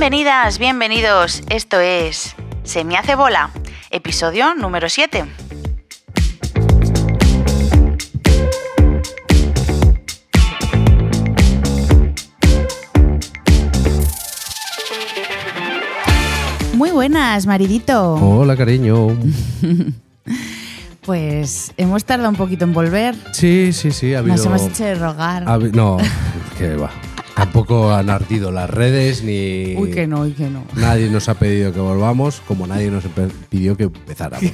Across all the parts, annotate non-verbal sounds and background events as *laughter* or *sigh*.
Bienvenidas, bienvenidos. Esto es Se me hace bola, episodio número 7. Muy buenas, maridito. Hola, cariño. *laughs* Pues hemos tardado un poquito en volver. Sí, sí, sí. Ha habido, Nos hemos hecho de rogar. ha no, que va. Tampoco han ardido las redes ni. Uy, que no, uy, que no. Nadie nos ha pedido que volvamos, como nadie nos pidió que empezáramos.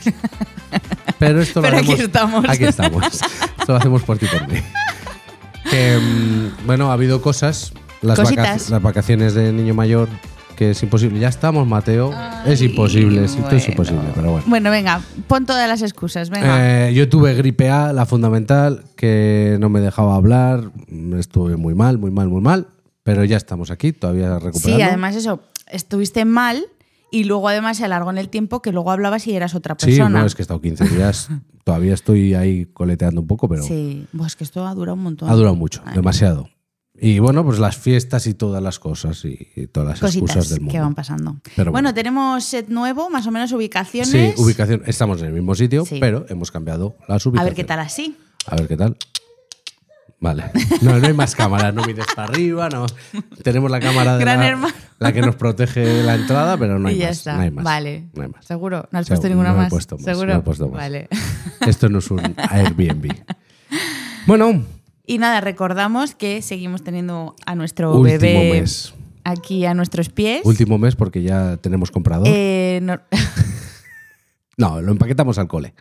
Pero esto lo Pero aquí hacemos- estamos. Aquí estamos. Esto lo hacemos por ti por mí. Que, mm, bueno, ha habido cosas. Las, vacaciones de niño mayor, que es imposible. Ya estamos, Mateo. es imposible, esto es bueno. imposible, pero bueno. Bueno, venga, pon todas las excusas, venga. Eh, yo tuve gripe A, la fundamental, que no me dejaba hablar. Estuve muy mal, muy mal, muy mal. Pero ya estamos aquí, todavía recuperando. sí, además eso, estuviste mal y luego además se alargó en el tiempo que luego hablabas y eras otra Sí, persona. no, es que he estado 15 días. *laughs* todavía estoy ahí coleteando un poco, pero Sí, pues que esto ha durado un montón. ha durado mucho, Ay, demasiado. Y bueno, pues las fiestas y todas las cosas y, y todas las Cositas excusas del mundo. que van pasando. Pero bueno, bueno. tenemos set nuevo, más o menos ubicaciones. Sí, ubicación. Estamos en el mismo sitio, Sí. pero hemos cambiado las A ubicaciones. ver qué tal así. A ver qué tal. Vale. No, no hay más cámaras, no mires para arriba, no. Tenemos la cámara de Gran la, la que nos protege la entrada, pero no hay y ya más. está. No hay más. Vale. No hay más. ¿Seguro? ¿No has Seguro, puesto ninguna no más? puesto más, ¿Seguro? no he puesto más. Vale. *laughs* Esto no es un Airbnb. Bueno, Y nada, recordamos que seguimos teniendo a nuestro último bebé mes. aquí a nuestros pies. Último mes porque ya tenemos comprador. Eh, no- *laughs* No, lo empaquetamos al cole.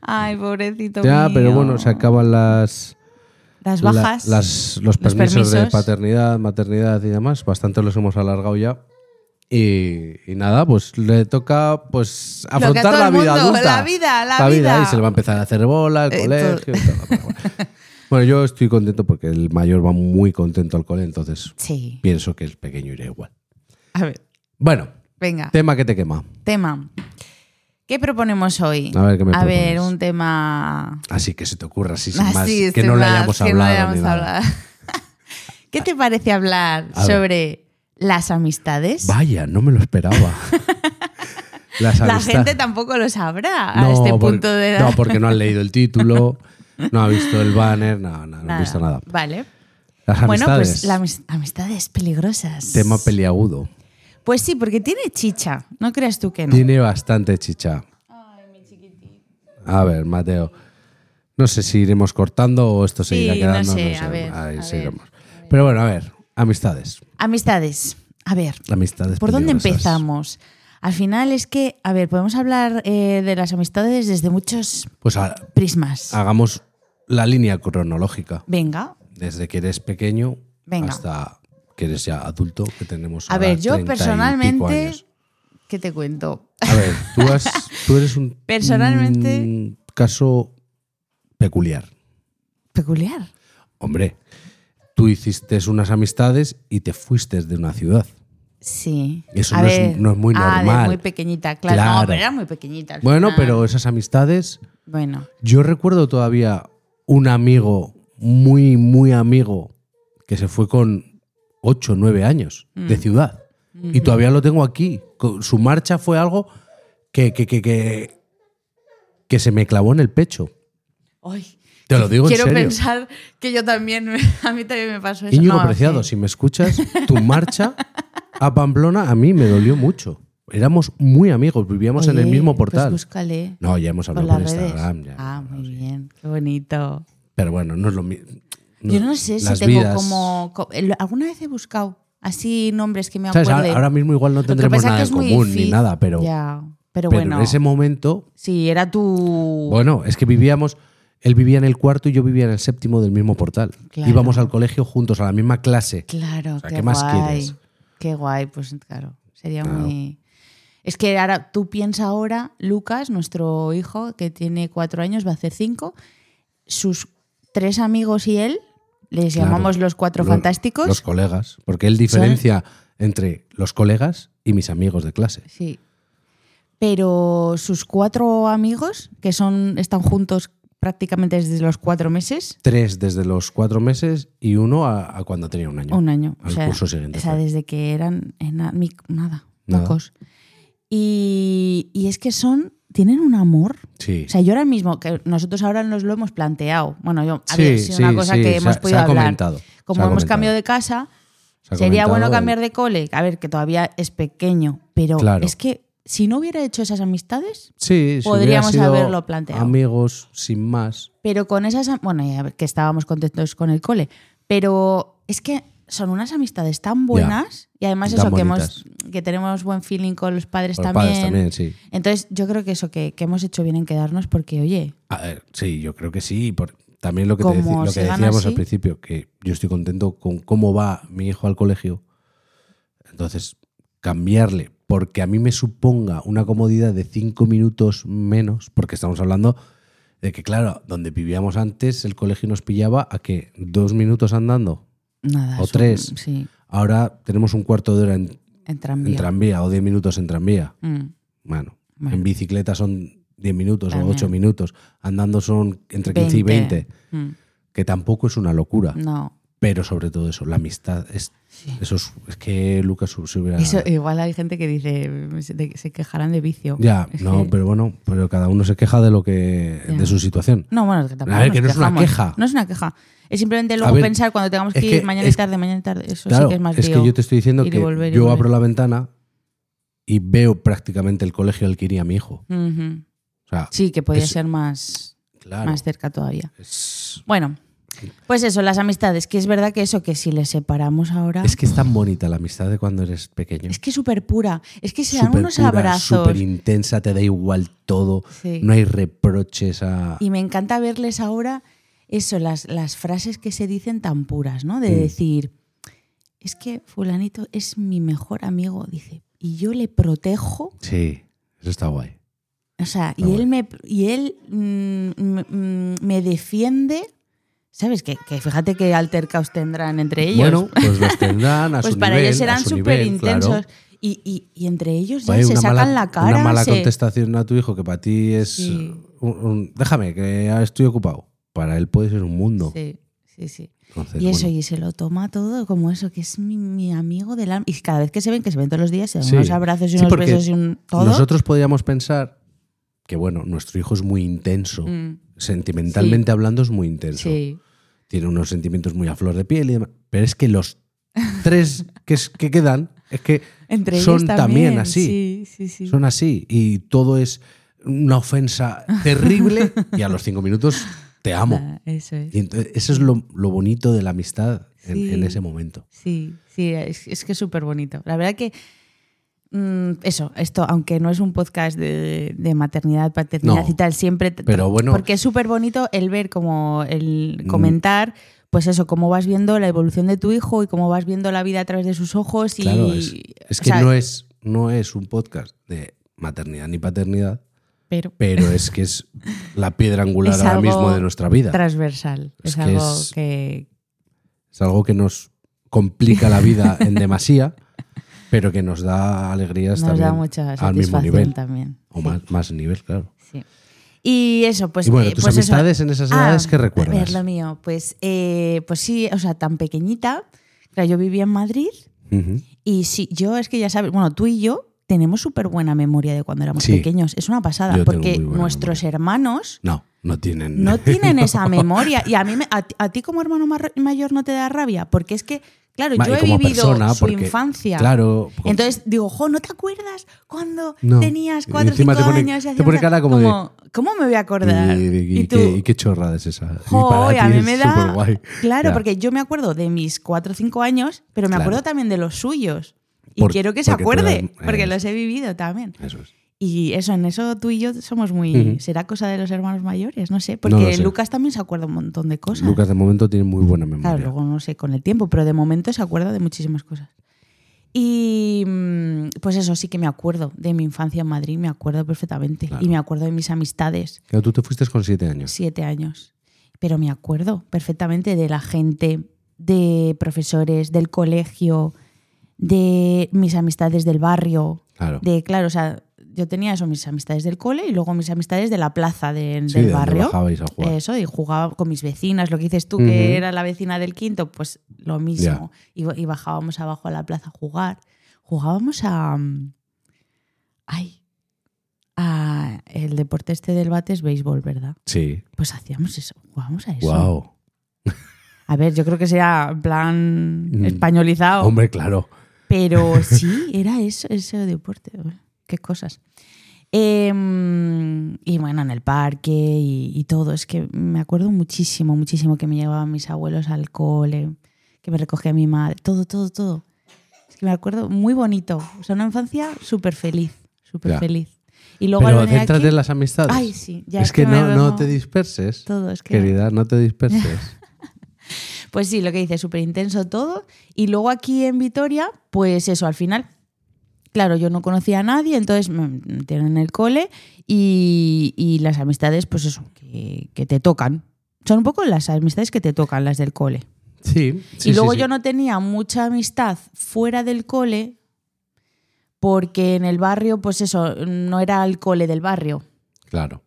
Ay, pobrecito. Ya, mío. pero bueno, se acaban las, Las la- bajas. las- los, permisos de permisos. paternidad, maternidad y demás. Bastante los hemos alargado ya. Y, y nada, pues le toca pues afrontar todo la vida mundo, adulta. la vida, la vida. Y se le va a empezar a hacer bola, el Eh, colegio y todo. pero bueno. *laughs* Bueno, yo estoy contento porque el mayor va muy contento al cole, entonces Sí. pienso que el pequeño irá igual. A ver, Bueno, venga. tema que te quema. Tema. ¿Qué proponemos hoy? A ver, ¿qué me A ver, un tema. Así que se te ocurra así sin *laughs* así, más, que sin no le más, hayamos que no hablado. le hayamos hablado. *laughs* ¿Qué te parece hablar sobre las amistades? Vaya, no me lo esperaba. *laughs* Las La gente tampoco lo sabrá a este por- punto de edad. No, porque no han leído el título, no ha visto el banner, no, no, no han visto nada. Vale. Las Bueno, amistades, pues las amis- amistades peligrosas. tema peliagudo. Pues sí, porque tiene chicha. No creas tú que no. Tiene bastante chicha. A ver, Mateo. No sé si iremos cortando o esto Sí, seguirá no quedando. sé, sé. a ver, Ahí a seguiremos. Pero bueno, a ver, amistades. Amistades. A ver, Amistades ¿por dónde empezamos? Al final es que, a ver, podemos hablar eh, de las amistades desde muchos Pues a- prismas. hagamos la línea cronológica. Venga, Desde que eres pequeño Venga. hasta que eres ya adulto, que tenemos a ahora ver, yo 30 y pico personalmente, años. ¿qué te cuento? A ver, tú, has- *laughs* tú eres un, Personalmente- un caso peculiar. Peculiar. Hombre, tú hiciste unas amistades y te fuiste de una ciudad. Sí. Eso no es- no es muy ah, de normal. muy pequeñita, claro. No, Claro. pero era muy pequeñita. al Bueno, final. pero esas amistades, Bueno, yo recuerdo todavía un amigo, muy, muy amigo, que se fue con 8 o 9 años de Mm. ciudad. Y todavía lo tengo aquí. Su marcha fue algo que, que, que, que, que se me clavó en el pecho. Ay, Te lo digo quiero en serio. pensar que yo también, *laughs* a mí también me pasó eso. Íñigo No, Preciado, sí. si me escuchas, *laughs* tu marcha a Pamplona a mí me dolió mucho. Éramos muy amigos, vivíamos en el mismo pues portal. búscale no, ya hemos por hablado por, redes. Instagram. ya, ah, no, muy sí. bien, qué bonito. Pero bueno, no es lo mismo. Yo no sé si tengo vidas- como, Alguna vez he buscado así nombres que me ¿Sabes? acuerde. Ahora mismo igual no tendremos nada en común ni nada, pero, Ya, pero, pero bueno. en ese momento, Sí, era tu. bueno, es que vivíamos, él vivía en el cuarto y yo vivía en el séptimo del mismo portal. Claro. Íbamos al colegio juntos, a la misma clase. Claro, sea, qué, ¿qué más guay. quieres? Qué guay, pues claro, sería Claro. muy. Es que ahora tú piensas ahora, Lucas, nuestro hijo, que tiene cuatro años, va a hacer cinco, sus tres amigos y él, les Claro. llamamos los cuatro fantásticos. Los colegas. Porque él diferencia entre los colegas y mis amigos de clase. Sí. Pero sus cuatro amigos, que son, están juntos prácticamente desde los cuatro meses. Tres desde los cuatro meses y uno a, a cuando tenía un año. Un año. Al o sea, curso siguiente. O sea, fue. desde que eran nada, Nada. pocos. Y, y es que son, tienen un amor. sí. O sea, yo ahora mismo, que nosotros ahora nos lo hemos planteado. Bueno, yo, a Sí, es una sí, cosa sí, que hemos podido se hablar. comentado, Como hemos comentado. cambiado de casa, sería bueno cambiar de cole. A ver, que todavía es pequeño, pero Claro. es que si no hubiera hecho esas amistades, Sí, si Podríamos sido haberlo planteado. Amigos, sin más. pero con esas, bueno, ya que estábamos contentos con el cole, pero es que son unas amistades tan buenas y además tan eso que hemos que tenemos buen feeling con los padres Los también. padres también, sí. Entonces, yo creo que eso que, que hemos hecho bien en quedarnos porque, oye, A ver, sí, yo creo que sí. por- también lo que, te deci- lo que decíamos así. al principio, que yo estoy contento con cómo va mi hijo al colegio. Entonces, cambiarle, porque a mí me suponga una comodidad de cinco minutos menos, porque estamos hablando de que, claro, donde vivíamos antes, el colegio nos pillaba a que dos minutos andando. Nada. O tres. sí, Ahora tenemos un cuarto de hora en, en en tranvía. o diez minutos en tranvía. Mm, Bueno, Bueno. en bicicleta son 10 minutos También. o 8 minutos. Andando son entre 15 y 20. Mm, Que tampoco es una locura. no. Pero sobre todo eso, la amistad. Es, eso es, es que Lucas se hubiera. Eso, igual hay gente que dice, se, de- se quejarán de vicio. ya, Es no, que- pero bueno, pero cada uno se queja de lo que. Ya. de su situación. No, bueno, es que tampoco A ver, que no es una queja. No es una queja. Es simplemente luego ver, pensar cuando tengamos que ir que- mañana y tarde, mañana y tarde. Eso Claro, sí que es más es que yo te estoy diciendo que volver yo abro la ventana y veo prácticamente el colegio al que iría mi hijo. Ujú. O sea, Sí, que podía es- ser más, claro. más cerca todavía. Es, Bueno, pues eso, las amistades, que es verdad que eso, que si les separamos ahora... es que es tan bonita la amistad de cuando eres pequeño. Es que es súper pura. Es que se dan unos pura, abrazos. súper intensa, te da igual todo. Sí. No hay reproches a. Y me encanta verles ahora eso, las, las frases que se dicen tan puras, ¿no? De Mm. decir, es que fulanito es mi mejor amigo, dice, y yo le protejo, Sí, eso está guay. o sea, y él, me, y él mm, mm, mm, me defiende, ¿sabes? Que, que fíjate qué altercaos tendrán entre ellos. Bueno, *laughs* pues los tendrán a pues su para nivel. ellos serán súper nivel, claro. intensos. Y, y- y entre ellos ya Oye, se sacan mala, la cara. Una mala se- contestación a tu hijo que para ti es. Sí. un- un- déjame, que estoy ocupado. Para él puede ser un mundo. Sí, sí, sí. Entonces, Y eso, bueno. y se lo toma todo como eso, que es mi, mi amigo del alma. Y cada vez que se ven, que se ven todos los días, se dan Sí. unos abrazos y Sí, unos besos y un todo. Nosotros podríamos pensar que, bueno, nuestro hijo es muy intenso. Mm, Sentimentalmente hablando, es muy intenso. sí, tiene unos sentimientos muy a flor de piel y demás. Pero es que los tres que, es- que quedan es que entre ellos son también, así. Sí, sí, sí. Son así. Y todo es una ofensa terrible *laughs* y a los cinco minutos te amo. Ah, eso es. Y entonces, eso es lo, lo bonito de la amistad en, Sí. en ese momento. Sí, sí, es, es que es súper bonito. La verdad que mm, eso, esto, aunque no es un podcast de, de maternidad, paternidad No, y tal, siempre. pero bueno. Porque es súper bonito el ver como el Mm. comentar, pues eso, cómo vas viendo la evolución de tu hijo y cómo vas viendo la vida a través de sus ojos. Y, Claro, es, que sea, no, es, no es un podcast de maternidad ni paternidad, Pero pero es que es la piedra angular *laughs* Es ahora mismo de nuestra vida. transversal. Es Es, que algo es- que. Es algo que nos complica la vida en demasía, *laughs* pero que nos da alegrías Nos también da mucha al mismo satisfacción nivel. también. O más, más nivel, claro. sí. Y eso, pues. y bueno, eh, tus pues eso. amistades en esas edades, ¿qué A ver, recuerdas? lo mío, pues, eh, pues sí, o sea, tan pequeñita. Claro, yo vivía en Madrid y sí, yo es que ya sabes, bueno, tú y yo tenemos súper buena memoria de cuando éramos Sí. pequeños. Es una pasada, Yo porque nuestros hermanos No, no tienen. no *laughs* tienen esa memoria. Y a mí, me- a, ti- a ti como hermano mayor no te da rabia, porque es que, claro, Ma- yo he vivido persona, su porque, infancia. Claro. Entonces digo, jo, ¿no te acuerdas cuando No. tenías 4 o encima 5 te pone- años? y te pone cara como de- ¿Cómo me voy a acordar? Y, y- y tú, qué, y qué chorrada es esa. Y jo, para a mí me da... Claro, Ya. porque yo me acuerdo de mis 4 o 5 años, pero me Claro. acuerdo también de los suyos. Y Por- quiero que se acuerde, porque los he vivido también. Eso es. Y eso, en eso tú y yo somos muy... Ujú. ¿Será cosa de los hermanos mayores? No sé, No porque lo sé. Lucas también se acuerda un montón de cosas. Lucas de momento tiene muy buena memoria. Claro, luego no sé con el tiempo, pero de momento se acuerda de muchísimas cosas. Y mm, pues eso sí que me acuerdo de mi infancia en Madrid, me acuerdo perfectamente. Claro. Y me acuerdo de mis amistades, Claro, tú te fuiste con siete años. siete años. Pero me acuerdo perfectamente de la gente, de profesores, del colegio, de mis amistades del barrio. Claro. De, claro, o sea, yo tenía eso, mis amistades del cole y luego mis amistades de la plaza de- Sí, del de barrio. a jugar. Eso, y jugaba con mis vecinas, lo que dices tú, que era la vecina del quinto, pues lo mismo. Y, y bajábamos abajo a la plaza a jugar. Jugábamos a. mm, Ay. A el deporte este del bate es béisbol, ¿verdad? Sí. Pues hacíamos eso, jugábamos a eso. Wow. A ver, yo creo que sea plan Mm. españolizado. Hombre, claro. Pero *laughs* sí, era eso, ese deporte. Qué cosas. Em, y bueno, en el parque y, y todo. Es que me acuerdo muchísimo, muchísimo que me llevaban mis abuelos al cole, que me recogía mi madre, todo, todo, todo. Es que me acuerdo muy bonito. O sea, una infancia súper feliz, súper feliz. Y luego Pero céntrate aquí- en las amistades. Ay, sí, ya es, es que, no, no te disperses. todo, es que Querida, no te *laughs* disperses. Pues sí, lo que dice, súper intenso todo. Y luego aquí en Vitoria, pues eso, al final, claro, yo no conocía a nadie, entonces me metieron en el cole y, y las amistades, pues eso, que, que te tocan. Son un poco las amistades que te tocan, las del cole. Sí. sí, y luego sí, sí. yo no tenía mucha amistad fuera del cole porque en el barrio, pues eso, no era el cole del barrio. Claro.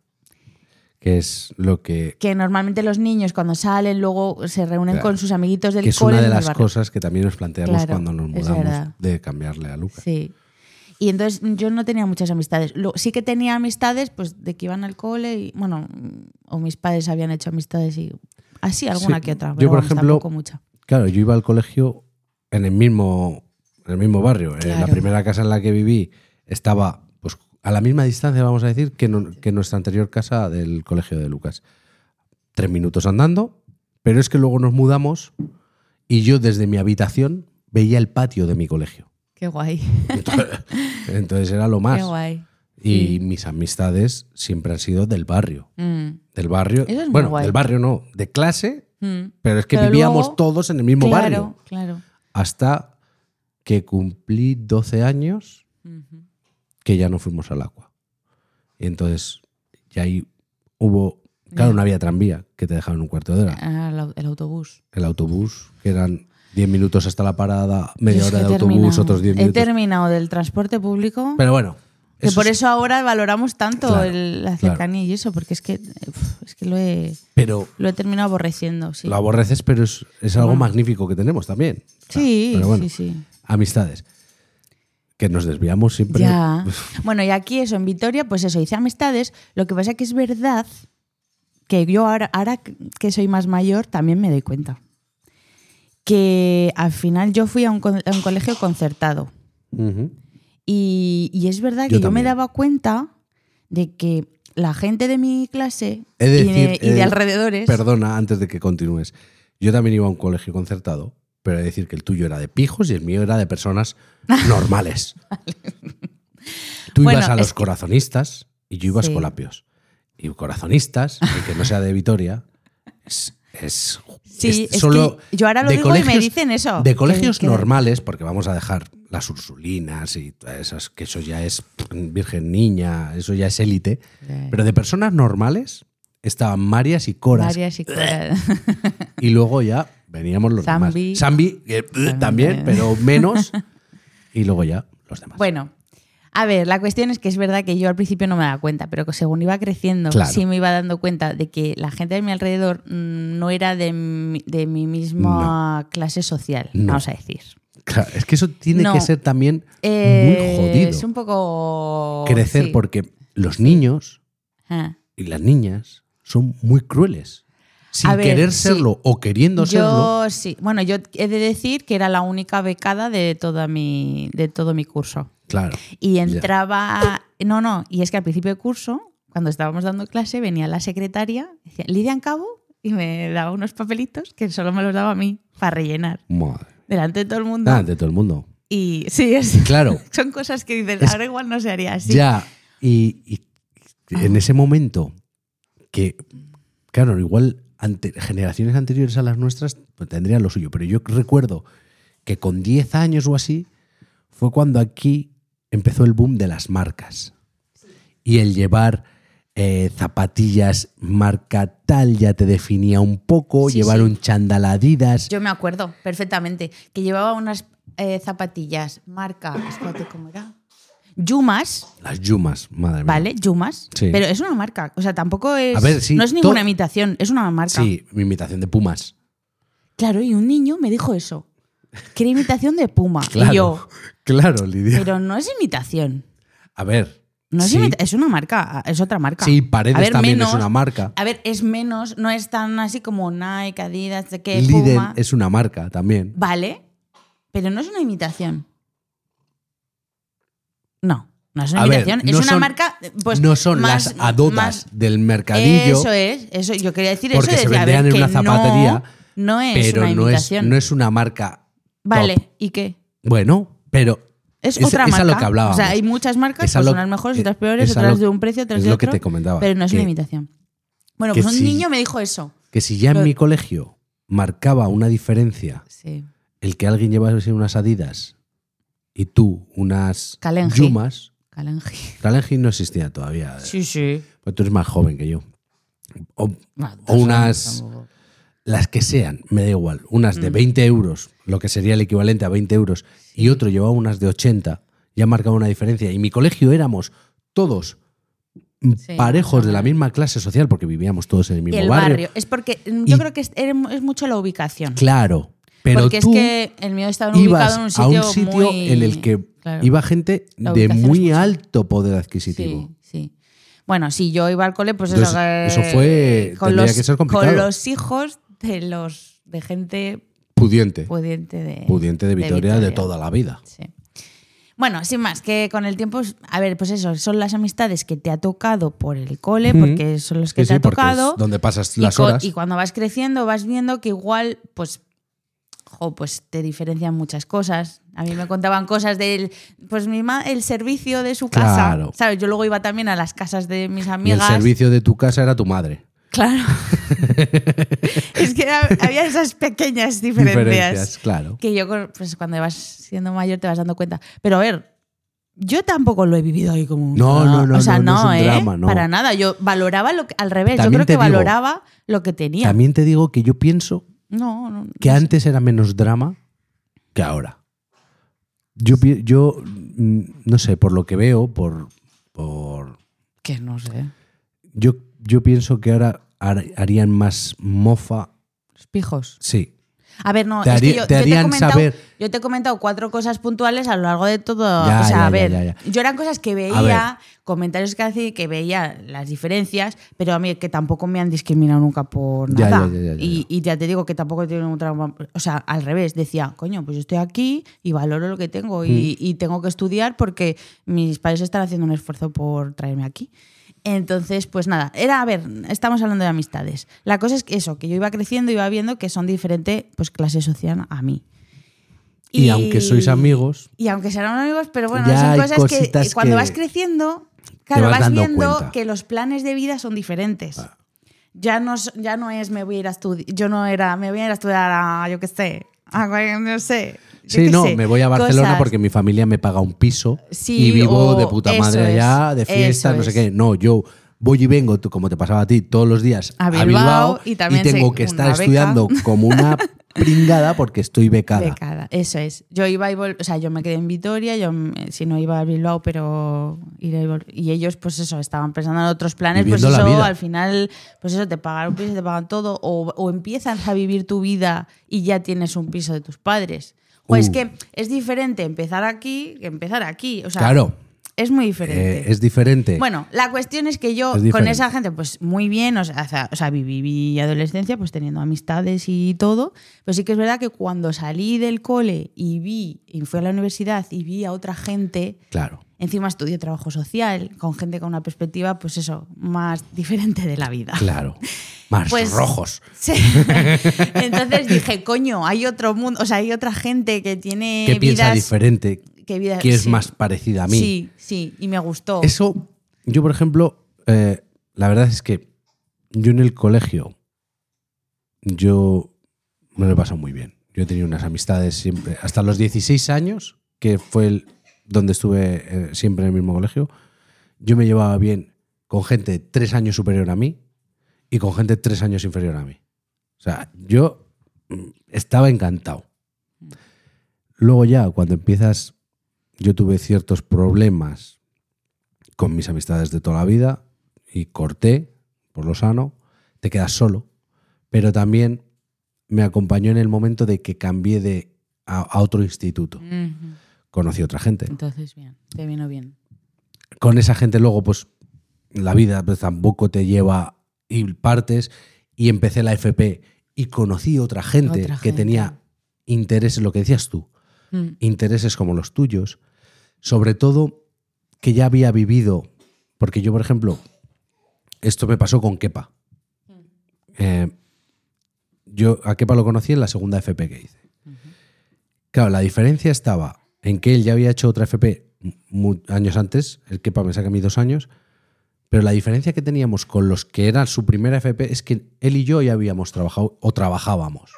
Que es lo que. Que normalmente los niños cuando salen luego se reúnen Claro. con sus amiguitos del Que es cole. una de las cosas que también nos planteamos Claro, cuando nos mudamos de cambiarle a Lucas. Sí. Y entonces yo no tenía muchas amistades. Sí que tenía amistades, pues de que iban al cole y, bueno, o mis padres habían hecho amistades y así, alguna Sí, que otra. yo, Pero por vamos, ejemplo, mucha. Claro, yo iba al colegio en el mismo, en el mismo barrio. En la primera casa en la que viví estaba a la misma distancia, vamos a decir, que, no- que nuestra anterior casa del colegio de Lucas. Tres minutos andando, pero es que luego nos mudamos y yo desde mi habitación veía el patio de mi colegio. Qué guay. Entonces *laughs* era lo más. Qué guay. Y Sí. mis amistades siempre han sido del barrio. Mm, Del barrio. Eso es muy bueno, guay. del barrio no, de clase, mm. pero es que Pero vivíamos luego- todos en el mismo claro, barrio. claro. Hasta que cumplí 12 años. Que ya no fuimos al agua. Y entonces ya ahí hubo, claro, no había tranvía que te dejaban un cuarto de hora. Ah, el, au- el autobús. El autobús, que eran 10 minutos hasta la parada, media es hora de he autobús, terminado- otros 10 He minutos. terminado del transporte público. Pero bueno. que por es- eso ahora valoramos tanto Claro, el- la claro. cercanía y eso, porque es que, es que lo, he, Pero lo he terminado aborreciendo. Sí, lo aborreces, pero es, es algo Bueno. magnífico que tenemos también. O sea, sí, bueno, sí, sí. amistades. Que nos desviamos siempre. Ya. *laughs* Bueno, y aquí eso, en Vitoria, pues eso, hice amistades. Lo que pasa que es verdad que yo ahora, ahora que soy más mayor también me doy cuenta. Que al final yo fui a un, co- a un colegio concertado. Y, y es verdad que Yo yo, me daba cuenta de que la gente de mi clase de, y de eh, alrededores. Perdona, antes de que continúes. Yo también iba a un colegio concertado, pero he de decir que el tuyo era de pijos y el mío era de personas *laughs* normales. Tú Bueno, ibas a los que- corazonistas y yo iba a Sí. escolapios. Y corazonistas, el que no sea de Vitoria, es. es- Sí, es solo que yo ahora lo digo y me dicen eso. De colegios que- normales, porque vamos a dejar las ursulinas y todas esas, que eso ya es virgen niña, eso ya es élite. Eh, Pero de personas normales estaban Marias y Coras. varias y cosas. Y luego ya veníamos los Zambi. demás. Zambi, eh, también, pero menos. *laughs* Y luego ya los demás. Bueno, a ver, la cuestión es que es verdad que yo al principio no me daba cuenta, pero que según iba creciendo, Claro. sí me iba dando cuenta de que la gente de mi alrededor mm, no era de mi, de mi misma clase social, No. vamos a decir. Claro, es que eso tiene No. que ser también Eh, muy jodido. Es un poco. crecer sí. porque los niños Ah. y las niñas son muy crueles. Sin A ver, querer sí. serlo o queriendo serlo. Yo sí. Bueno, yo he de decir que era la única becada de, toda mi, de todo mi curso. Claro. Y Ya. entraba. No, no, y es que al principio de curso, cuando estábamos dando clase, venía la secretaria, decía, Lidia Cabo, y me daba unos papelitos que solo me los daba a mí para rellenar. Madre. Delante de todo el mundo. Ah, de todo el mundo. Y sí, es, *laughs* Claro. son cosas que dices, Es- ahora igual no se haría así. Ya. Y, y en ese momento que, claro, igual ante, generaciones anteriores a las nuestras pues, tendrían lo suyo, pero yo recuerdo que con 10 años o así fue cuando aquí empezó el boom de las marcas. Y el llevar eh, zapatillas marca tal ya te definía un poco, Sí, llevar sí. un Adidas. Yo me acuerdo perfectamente que llevaba unas eh, zapatillas marca. Espérate, ¿cómo era? Yumas, Las Yumas, madre mía. ¿vale? Yumas. Sí. Pero es una marca. O sea, tampoco es. A ver, sí, no es ninguna imitación, es una marca. Sí, mi imitación de Pumas. Claro, y un niño me dijo eso. Que era imitación de Puma. Claro. Y yo, Claro, Lidia. pero no es imitación. A ver. No es sí, imita- es una marca, es otra marca. Sí, Paredes ver, también menos- es una marca. A ver, es menos, no es tan así como Nike, Adidas, de que Líder Puma. es una marca también. Vale, pero no es una imitación. No, no es una A ver, imitación. no es una son- marca, pues. no son más- las adodas más- del mercadillo, Eso es, eso. Yo quería decir Porque eso. se decía, vendían en una que zapatería, No, no es pero una no es, imitación. no es una marca. vale, top. ¿y qué? Bueno, pero Es, Es- otra es a marca. lo que hablábamos. O sea, hay muchas marcas, Es pues unas mejores, otras peores, es otras lo- de un precio, otras es de lo que otro. te comentaba, Pero no es que- una imitación. Bueno, que pues un si- niño me dijo eso. que si ya en mi colegio marcaba una diferencia Sí. el que alguien llevase unas Adidas y tú unas Kalenji. Yumas. Kalenji no existía todavía. Sí, sí. Pues tú eres más joven que yo. O, No, o unas, tampoco. las que sean, me da igual, unas Mm. de 20 euros, lo que sería el equivalente a 20 euros, y otro llevaba unas de 80, ya marcaba una diferencia. Y mi colegio éramos todos Sí, parejos de la misma clase social, porque vivíamos todos en el Y mismo el barrio. barrio. Es porque mm, yo Y- creo que es, es mucho la ubicación. Claro, pero porque tú es que el mío estaba ubicado en un a sitio, un sitio muy- en el que Claro. iba gente de muy alto poder adquisitivo. Sí, sí. Bueno, si yo iba al cole, pues Entonces, eso, eh, eso fue- con los, que ser complicado. con los hijos de los de gente Pudiente. pudiente de Pudiente de Vitoria de, Vitoria. toda la vida. Sí. Bueno, sin más, que con el tiempo, a ver, pues eso, son las amistades que te ha tocado por el cole, porque son los que Sí, te sí, ha porque es tocado. donde pasas las horas. y cuando vas creciendo vas viendo que igual, pues, jo, pues te diferencian muchas cosas. A mí me contaban cosas del, pues mi ma- el servicio de su casa, Claro. ¿sabes? Yo luego iba también a las casas de mis y el amigas. servicio de tu casa era tu madre. Claro. *laughs* es que había esas pequeñas diferencias. Diferencias, claro. Que yo, pues cuando vas siendo mayor te vas dando cuenta. Pero a ver, yo tampoco lo he vivido ahí como un No, no, no, O sea, no, no no, es un ¿eh? drama, no. Para nada. Yo valoraba lo que, al revés. También yo creo que digo- valoraba lo que tenía. También te digo que yo pienso no, no. que no sé. antes era menos drama que ahora. Yo, yo mm, no sé, por lo que veo, por, por Que no sé. yo, yo pienso que ahora har- harían más mofa. Los pijos. Sí, A ver, no, Te es que yo, te harían he comentado, saber- yo te he comentado cuatro cosas puntuales a lo largo de todo. Ya, o sea, ya, a ver, ya, yo eran cosas que veía, comentarios que hacía, que veía las diferencias, pero a mí que tampoco me han discriminado nunca por nada. ya, ya, ya, ya. Y, y ya te digo que tampoco he tenido un trauma. O sea, al revés, decía, coño, pues yo estoy aquí y valoro lo que tengo Mm. y, y tengo que estudiar porque mis padres están haciendo un esfuerzo por traerme aquí. Entonces, pues nada, era, a ver, estamos hablando de amistades. La cosa es que eso, que yo iba creciendo iba viendo que son diferente pues clase social a mí. Y aunque sois amigos, Y aunque serán amigos, pero bueno, son cosas que eh, cuando que vas creciendo, claro, vas viendo cuenta. Ah. que los planes de vida son diferentes. Ya, no, ya no es me voy a ir a estudiar, yo no era, me voy a ir a estudiar a, yo qué sé, a, no sé. Sí, no, sé, me voy a Barcelona cosas. porque mi familia me paga un piso Sí, y vivo de puta madre allá, de fiesta, no sé es. qué. No, yo voy y vengo, como te pasaba a ti, todos los días A a Bilbao, y también tengo que estar beca. estudiando como una *laughs* pringada porque estoy becada. Becada, eso es. Yo iba y vol- o sea, yo me quedé en Vitoria, yo si no iba a Bilbao, pero ir y, y ellos pues eso, estaban pensando en otros planes, Viviendo pues eso al final pues eso te pagan un piso, te pagan todo o, o empiezas a vivir tu vida y ya tienes un piso de tus padres. O es Uh. que es diferente empezar aquí que empezar aquí, o sea, claro, es muy diferente. eh, es diferente. Bueno, la cuestión es que yo Es con esa gente, pues muy bien, o sea, o sea, o sea, viví mi adolescencia pues teniendo amistades y todo, pero sí que es verdad que cuando salí del cole y vi, y fui a la universidad y vi a otra gente, claro. encima estudié trabajo social, con gente con una perspectiva, pues eso, más *laughs* diferente de la vida. Claro. Más Pues- rojos. Sí. *laughs* Entonces dije, coño, hay otro mundo, o sea, hay otra gente que tiene Que piensa diferente, que, vida- que es sí. más parecida a mí. Sí, sí, y me gustó. Eso, yo por ejemplo, eh, la verdad es que yo en el colegio, yo me lo he pasado muy bien. Yo he tenido unas amistades siempre, hasta los 16 años, que fue el, donde estuve eh, siempre en el mismo colegio, yo me llevaba bien con gente tres años superior a mí y con gente tres años inferior a mí. O sea, yo mm, estaba encantado. Luego ya, cuando empiezas yo tuve ciertos problemas con mis amistades de toda la vida y corté por lo sano, te quedas solo, pero también me acompañó en el momento de que cambié de a, a otro instituto. Conocí otra gente. Entonces, bien, te vino bien. Con esa gente luego, pues, la vida pues, tampoco te lleva y partes. Y empecé la FP y conocí otra gente Otra que gente. tenía intereses, lo que decías tú, Mm. intereses como los tuyos. Sobre todo que ya había vivido, porque yo, por ejemplo, esto me pasó con Kepa. Eh, yo a Kepa lo conocí en la segunda FP que hice. Claro, la diferencia estaba en que él ya había hecho otra FP años antes, el Kepa me saca a mí dos años, pero la diferencia que teníamos con los que era su primera FP es que él y yo ya habíamos trabajado o trabajábamos.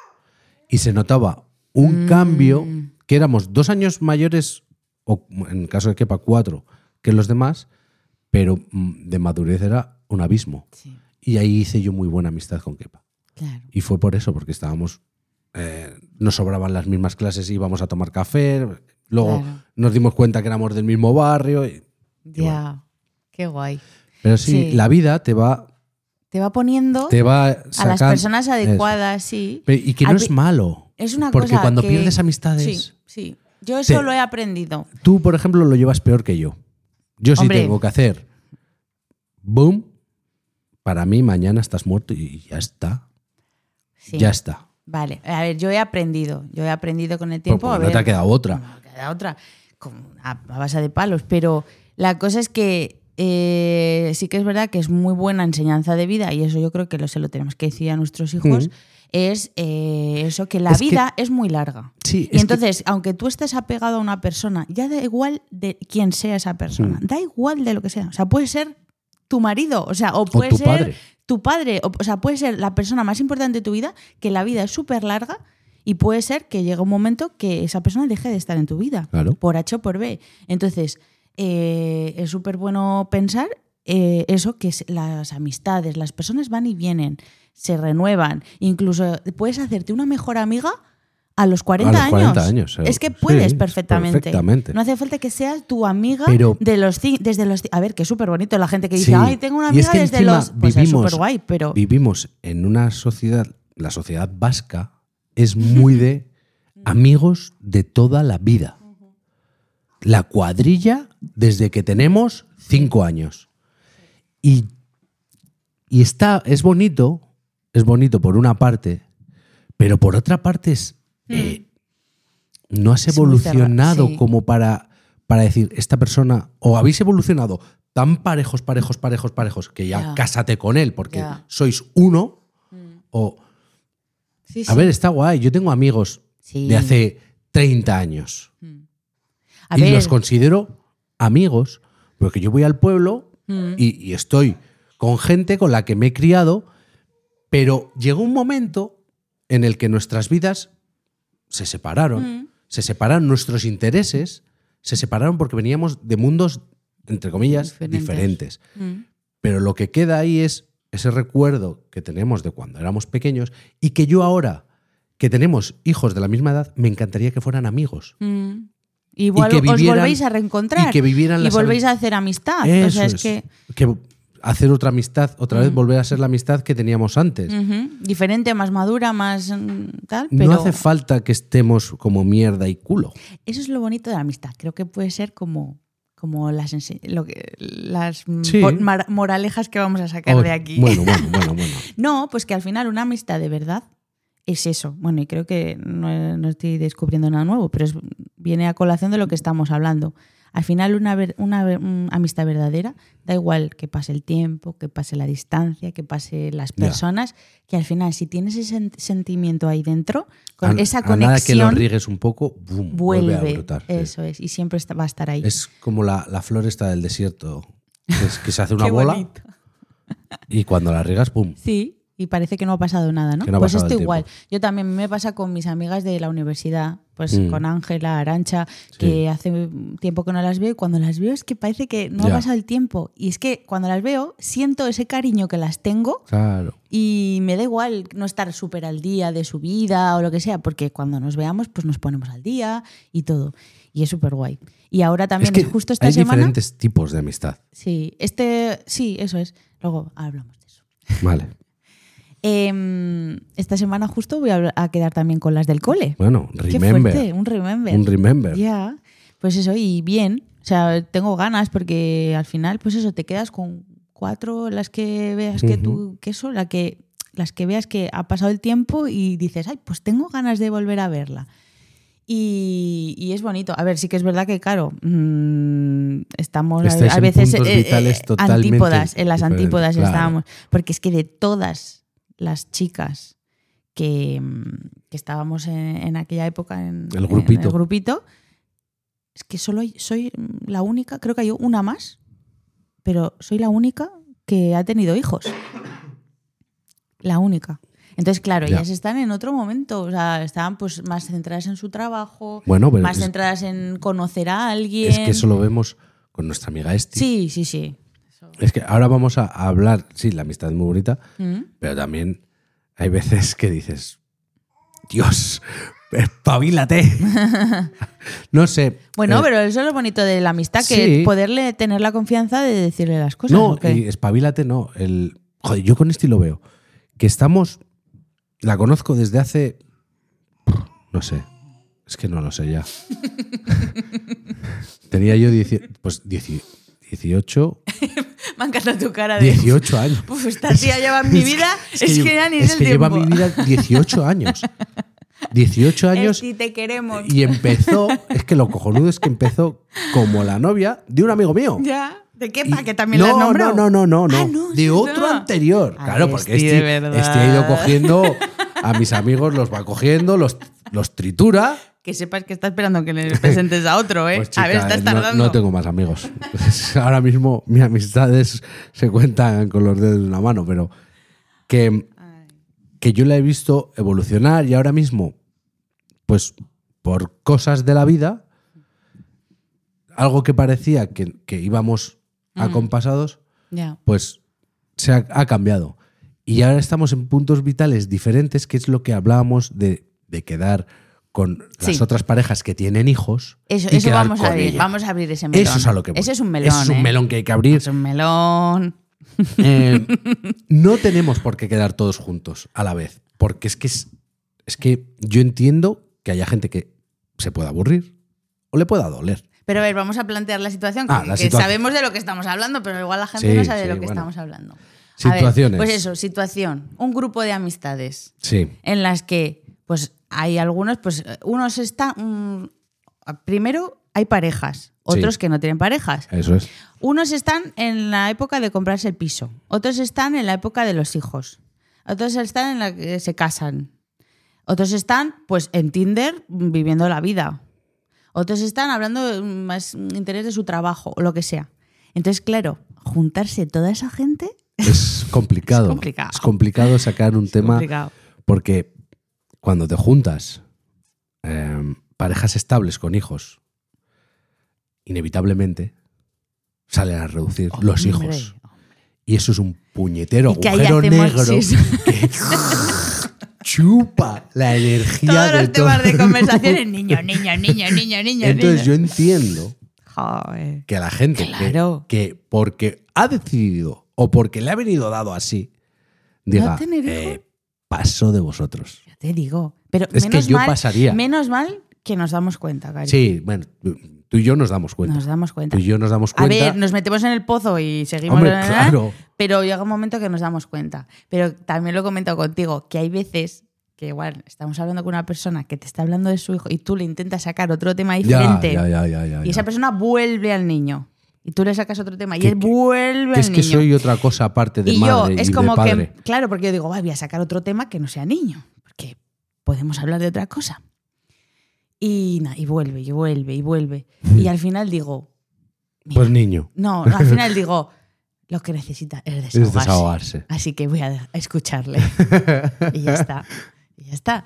Y se notaba un Mm. cambio que éramos dos años mayores, o en el caso de Kepa, cuatro, que los demás, pero mm, de madurez era un abismo. Sí, Y ahí hice yo muy buena amistad con Kepa. claro. Y fue por eso, porque estábamos. eh, nos sobraban las mismas clases, íbamos a tomar café. Luego Claro. nos dimos cuenta que éramos del mismo barrio. y- Ya, qué guay. Pero sí, Sí. la vida te va, Te va poniendo te va a las personas eso. adecuadas, sí. Pero- Y que no Al es malo. Es una porque cosa cuando que- pierdes amistades, Sí, sí. Yo eso Te- lo he aprendido. tú, por ejemplo, lo llevas peor que yo. Yo sí Hombre. tengo que hacer boom. Para mí, mañana estás muerto y ya está. Sí. Ya está. Vale, a ver, yo he aprendido. Yo he aprendido con el tiempo. Porque a no ver, te ha quedado otra. No me queda otra. Con- a, a base de palos. Pero la cosa es que eh, sí que es verdad que es muy buena enseñanza de vida, y eso yo creo que lo, se lo tenemos que decir a nuestros hijos. Mm. Es eh, eso, que la Es que- vida es muy larga. Sí, Y que- entonces, aunque tú estés apegado a una persona, ya da igual de quién sea esa persona, Mm. da igual de lo que sea. O sea, puede ser tu marido, o sea, o puede tu ser padre. tu padre, o, o sea, puede ser la persona más importante de tu vida, que la vida es súper larga y puede ser que llegue un momento que esa persona deje de estar en tu vida, Claro. por H o por B. Entonces, eh, es súper bueno pensar eh, eso, que las amistades, las personas van y vienen, se renuevan, incluso puedes hacerte una mejor amiga a los 40 A los años. 40 años, Es que puedes sí, perfectamente. perfectamente. No hace falta que seas tu amiga Pero- de los desde los a ver, que es súper bonito la gente que dice, Sí. "Ay, tengo una es amiga que desde los pues es súper guay, pero Vivimos en una sociedad, la sociedad vasca es muy de *laughs* amigos de toda la vida. La cuadrilla desde que tenemos cinco años. Y, y está, es bonito, es bonito por una parte, pero por otra parte es, eh, no has evolucionado sí. como para, para decir, esta persona, o habéis evolucionado tan parejos, parejos, parejos, parejos, que ya Ya. cásate con él porque sois uno, o, Sí, a ver, está guay, yo tengo amigos de hace 30 años. A y ver, los considero amigos, porque yo voy al pueblo Mm. y, y estoy con gente con la que me he criado, pero llegó un momento en el que nuestras vidas se separaron, Mm. se separaron nuestros intereses, se separaron porque veníamos de mundos, entre comillas, Diferentes. diferentes. Mm. Pero lo que queda ahí es ese recuerdo que tenemos de cuando éramos pequeños y que yo ahora, que tenemos hijos de la misma edad, me encantaría que fueran amigos. Mm. Y vol- que os volvéis a reencontrar. y que vivieran Y volvéis a hacer amistad. o Eso sea, es, es. que que hacer otra amistad, otra vez volver a ser la amistad que teníamos antes. diferente, más madura, más mm, tal. Pero No hace falta que estemos como mierda y culo. eso es lo bonito de la amistad. Creo que puede ser como, como las, lo que, las mm, Sí. moralejas que vamos a sacar de aquí. Bueno, bueno, *laughs* bueno, bueno. No, pues que al final una amistad de verdad es eso. Bueno, y creo que no, no estoy descubriendo nada nuevo, pero es- viene a colación de lo que estamos hablando. Al final una, ver- una mm, amistad verdadera, da igual que pase el tiempo, que pase la distancia, que pase las personas, que al final si tienes ese sen- sentimiento ahí dentro, con A- esa a nada que lo conexión, riegues un poco, boom, vuelve, vuelve. a brotar. sí. Eso es, y siempre va a estar ahí. Es como la, la flor esta del desierto, que, es- que se hace una *laughs* bola bonito. y cuando la riegas, pum. Sí, y parece que no ha pasado nada, ¿no? No pues esto igual. Yo también me pasa con mis amigas de la universidad, pues Mm. con Ángela, Arancha, que hace tiempo que no las veo y cuando las veo es que parece que no Ya. ha pasado el tiempo. Y es que cuando las veo siento ese cariño que las tengo Claro. y me da igual no estar súper al día de su vida o lo que sea, porque cuando nos veamos pues nos ponemos al día y todo. Y es súper guay. Y ahora también es que justo esta hay semana... diferentes tipos de amistad. Sí, este, sí, eso es. Luego hablamos de eso. Vale. Em, esta semana justo voy a, quedar también con las del cole. Bueno, Qué remember. fuerte, un remember. Un remember. Ya, pues eso, y bien. O sea, tengo ganas porque al final, pues eso, te quedas con cuatro, las que veas que tú, que eso, la que, las que veas que ha pasado el tiempo y dices, ay, pues tengo ganas de volver a verla. Y, y es bonito. A ver, sí que es verdad que, claro, mm, estamos a, en veces puntos vitales totalmente antípodas, en las diferentes, antípodas claro. estábamos. Porque es que de todas las chicas que, mm, que estábamos en, en aquella época en, El en grupito. el grupito, es que solo hay- soy la única, creo que hay una más, pero soy la única que ha tenido hijos. La única. Entonces, claro, Ya. ellas están en otro momento, o sea, estaban pues más centradas en su trabajo, Bueno, más centradas en conocer a alguien. es que eso lo vemos con nuestra amiga Esti. Sí, sí, sí. Es que ahora vamos a hablar, sí, la amistad es muy bonita, Mm. pero también hay veces que dices, Dios, espabilate. *laughs* no sé. Bueno, eh, pero eso es lo bonito de la amistad, que sí. poderle tener la confianza de decirle las cosas. No, y espabilate no. El, joder, yo con Esti lo veo. Que estamos. La conozco desde hace. No sé. Es que no lo sé ya. *laughs* Tenía yo dieci- pues dieci- 18, *laughs* Me encanta tu cara de. 18 años. Uf, esta tía lleva en mi vida. Es que, lle- ya ni es es el que lleva mi vida 18 años. 18 *laughs* años Esti, te queremos. y empezó. Es que lo cojonudo es que empezó como la novia de un amigo mío. Ya. ¿De qué? Y- ¿Para que también no, la nombrado? No, no, no, no, Ah, no. de es otro anterior. Ay, claro, porque este, este ha ido cogiendo *laughs* a mis amigos, los va cogiendo, los, los tritura. Que sepas que está esperando que le *laughs* presentes a otro, ¿eh? Pues, a ver, estás no- tardando. No, tengo más amigos. *laughs* Ahora mismo mis amistades se cuentan con los dedos de una mano, pero que, que yo la he visto evolucionar y ahora mismo, pues por cosas de la vida, algo que parecía que, que íbamos Mm. acompasados, Ya. pues se ha, ha cambiado. Y ahora estamos en puntos vitales diferentes, que es lo que hablábamos de, de quedar con las otras parejas que tienen hijos. Eso, y eso quedar vamos a abrir. ella. Vamos a abrir ese melón. Eso es a lo que voy. Ese es un melón. Ese es un ¿eh? melón que hay que abrir. Es un melón. *laughs* Eh, no tenemos por qué quedar todos juntos a la vez. Porque es que, es, es que yo entiendo que haya gente que se pueda aburrir o le pueda doler. Pero a ver, vamos a plantear la situación. Ah, que, la que situación. sabemos de lo que estamos hablando, pero igual la gente Sí, no sabe de lo que bueno. estamos hablando. A ver, Situaciones. pues eso, situación. Un grupo de amistades Sí. en las que, pues, hay algunos, pues, unos están. mm, primero, hay parejas, otros Sí. que no tienen parejas. Eso es. Unos están en la época de comprarse el piso, otros están en la época de los hijos, otros están en la que se casan, otros están pues en Tinder viviendo la vida, otros están hablando más interés de su trabajo o lo que sea. Entonces, claro, juntarse toda esa gente Es complicado. *laughs* Es complicado. Es complicado sacar un tema complicado. porque cuando te juntas eh, parejas estables con hijos, inevitablemente salen a reducir los Hombre, hijos. Y eso es un puñetero ¿Y agujero hacemos? negro que *laughs* chupa la energía Todos de los temas todo de en niño, niño, niño, niño, niño. Entonces yo entiendo Joder. que la gente que- Claro. que, porque ha decidido o porque le ha venido dado así, diga, eh, paso de vosotros. Te digo. Pero Es que menos yo mal, pasaría. Menos mal que nos damos cuenta, cariño. Sí, bueno, tú y yo nos damos cuenta. Nos damos cuenta. Tú y yo nos damos A cuenta. ver, nos metemos en el pozo y seguimos. Hombre, la- la- la- claro. Pero llega un momento que nos damos cuenta. Pero también lo he comentado contigo, que hay veces que igual estamos hablando con una persona que te está hablando de su hijo y tú le intentas sacar otro tema diferente ya, ya, ya, ya, y esa persona vuelve al niño. Y tú le sacas otro tema y Que- él que- vuelve Que al es que niño. soy otra cosa aparte de y madre yo, es y como de padre. que, claro, porque yo digo, "Ay, voy a sacar otro tema que no sea niño, porque podemos hablar de otra cosa. Y, na- y vuelve, y vuelve, y vuelve. Y al final digo, Pues niño. no, al final digo, lo que necesita es Es desahogarse. desahogarse. Así que voy a escucharle. *laughs* y ya está. Y ya está.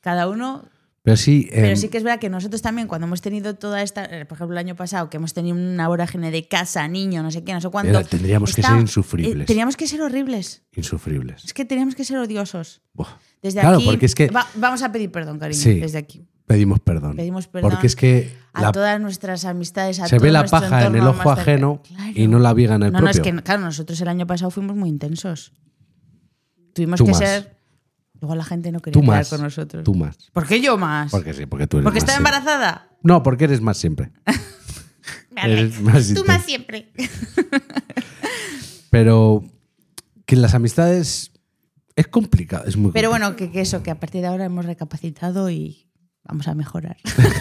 Cada uno Pero sí, pero em, sí que es verdad que nosotros también, cuando hemos tenido toda esta, eh, por ejemplo, el año pasado, que hemos tenido una vorágine de casa, niño, no sé qué, no sé cuánto. Tendríamos que está- ser insufribles. eh, teníamos que ser horribles. insufribles. Es que teníamos que ser odiosos. Buah. Desde Claro, aquí. porque es que- va- vamos a pedir perdón, cariño. Sí. Desde aquí. Pedimos perdón. Pedimos perdón Porque es que A la- todas nuestras amistades, a se todo ve la paja en el ojo ajeno Claro. y no la viga en el No, no, es propio. que, claro, nosotros el año pasado fuimos muy intensos. Tuvimos Tú que más. ser. Luego la gente no quería más. con nosotros. Tú más. ¿Por qué yo más? Porque sí, porque tú eres ¿Porque más estaba siempre. embarazada? No, porque eres más siempre. *laughs* *laughs* Vale. Eres más Tú más siempre. *laughs* Pero que las amistades es complicado, es muy Pero complicado. bueno, que, que eso, que a partir de ahora hemos recapacitado y vamos a mejorar. *laughs*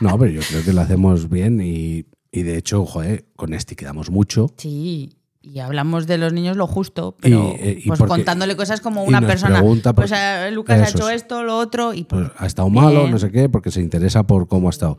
No, pero yo creo que lo hacemos bien y, y de hecho, joder, con este quedamos mucho. Sí, y hablamos de los niños lo justo, pero Y, eh, y pues porque- contándole cosas como una persona. pregunta pues eh, Lucas ha hecho es. esto, lo otro, y Pues, ha estado malo, no sé qué, porque se interesa por cómo ha estado.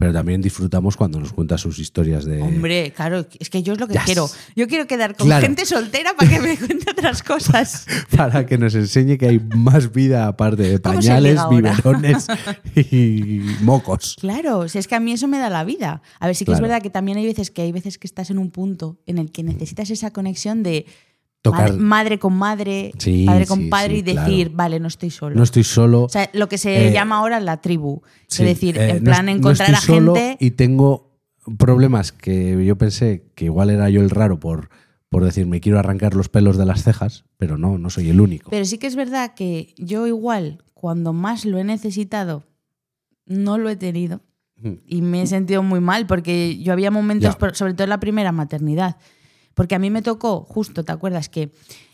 Pero también disfrutamos cuando nos cuenta sus historias de... hombre, claro, es que yo es lo que Yes. quiero. Yo quiero quedar con Claro. gente soltera para que me *laughs* cuente otras cosas. *laughs* Para que nos enseñe que hay más vida aparte de *laughs* ¿Cómo se pañales, biberones y mocos. Claro, si es que a mí eso me da la vida. A ver, sí que es verdad que también hay veces que hay veces que estás en un punto en el que necesitas esa conexión de Tocar- madre, madre con madre, Sí, padre con sí, padre sí, y decir, claro. vale, no estoy solo. No estoy solo. O sea, lo que se Eh, llama ahora la tribu. Es decir, eh, en no plan no encontrar estoy a solo gente. Y tengo problemas que yo pensé que igual era yo el raro por, por decir me quiero arrancar los pelos de las cejas, pero no, no soy el único. Pero sí que es verdad que yo igual, cuando más lo he necesitado, no lo he tenido. Mm. Y me he sentido muy mal porque yo había momentos, sobre todo en la primera maternidad, porque a mí me tocó, justo, ¿te acuerdas? Que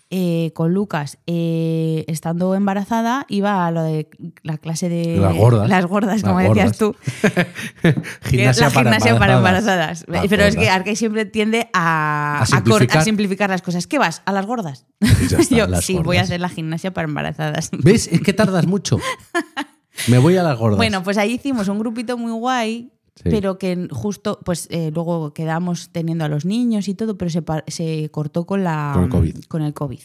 eh, con Lucas, eh, estando embarazada, iba a lo de la clase de... Las gordas. Las gordas, Las como decías gordas. tú. *laughs* gimnasia la gimnasia para embarazadas. Pero es que. Arcai siempre tiende a, simplificar. a simplificar las cosas. ¿Qué vas? ¿A las gordas? *laughs* Está, Yo, las sí, voy a hacer la gimnasia para embarazadas. ¿Ves? Es que tardas mucho. *laughs* Me voy a las gordas. Bueno, pues ahí hicimos un grupito muy guay, Sí. pero que justo, pues eh, luego quedamos teniendo a los niños y todo, pero se, se cortó con, la, Con el COVID. con el COVID.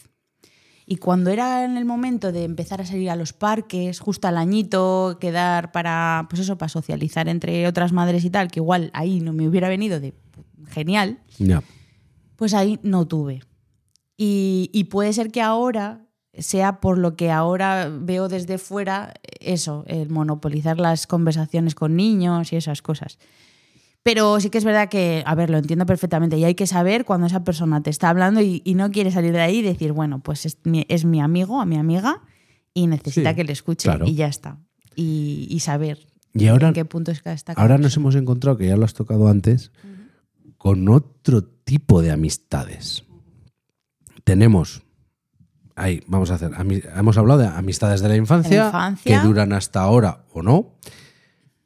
Y cuando era en el momento de empezar a salir a los parques, justo al añito, quedar para, pues eso, para socializar entre otras madres y tal, que igual ahí no me hubiera venido de genial, Ya. pues ahí no tuve. Y, y puede ser que ahora sea por lo que ahora veo desde fuera, eso, el monopolizar las conversaciones con niños y esas cosas. Pero sí que es verdad que, a ver, lo entiendo perfectamente y hay que saber cuando esa persona te está hablando y, y no quiere salir de ahí y decir, bueno, pues es mi, es mi amigo o mi amiga y necesita Sí, que le escuche claro. y ya está. Y, y saber Y ahora, en qué punto está ahora nos hemos encontrado, que ya lo has tocado antes, con otro tipo de amistades. Tenemos, ahí, vamos a hacer, hemos hablado de amistades de la infancia, infancia. que duran hasta ahora o no.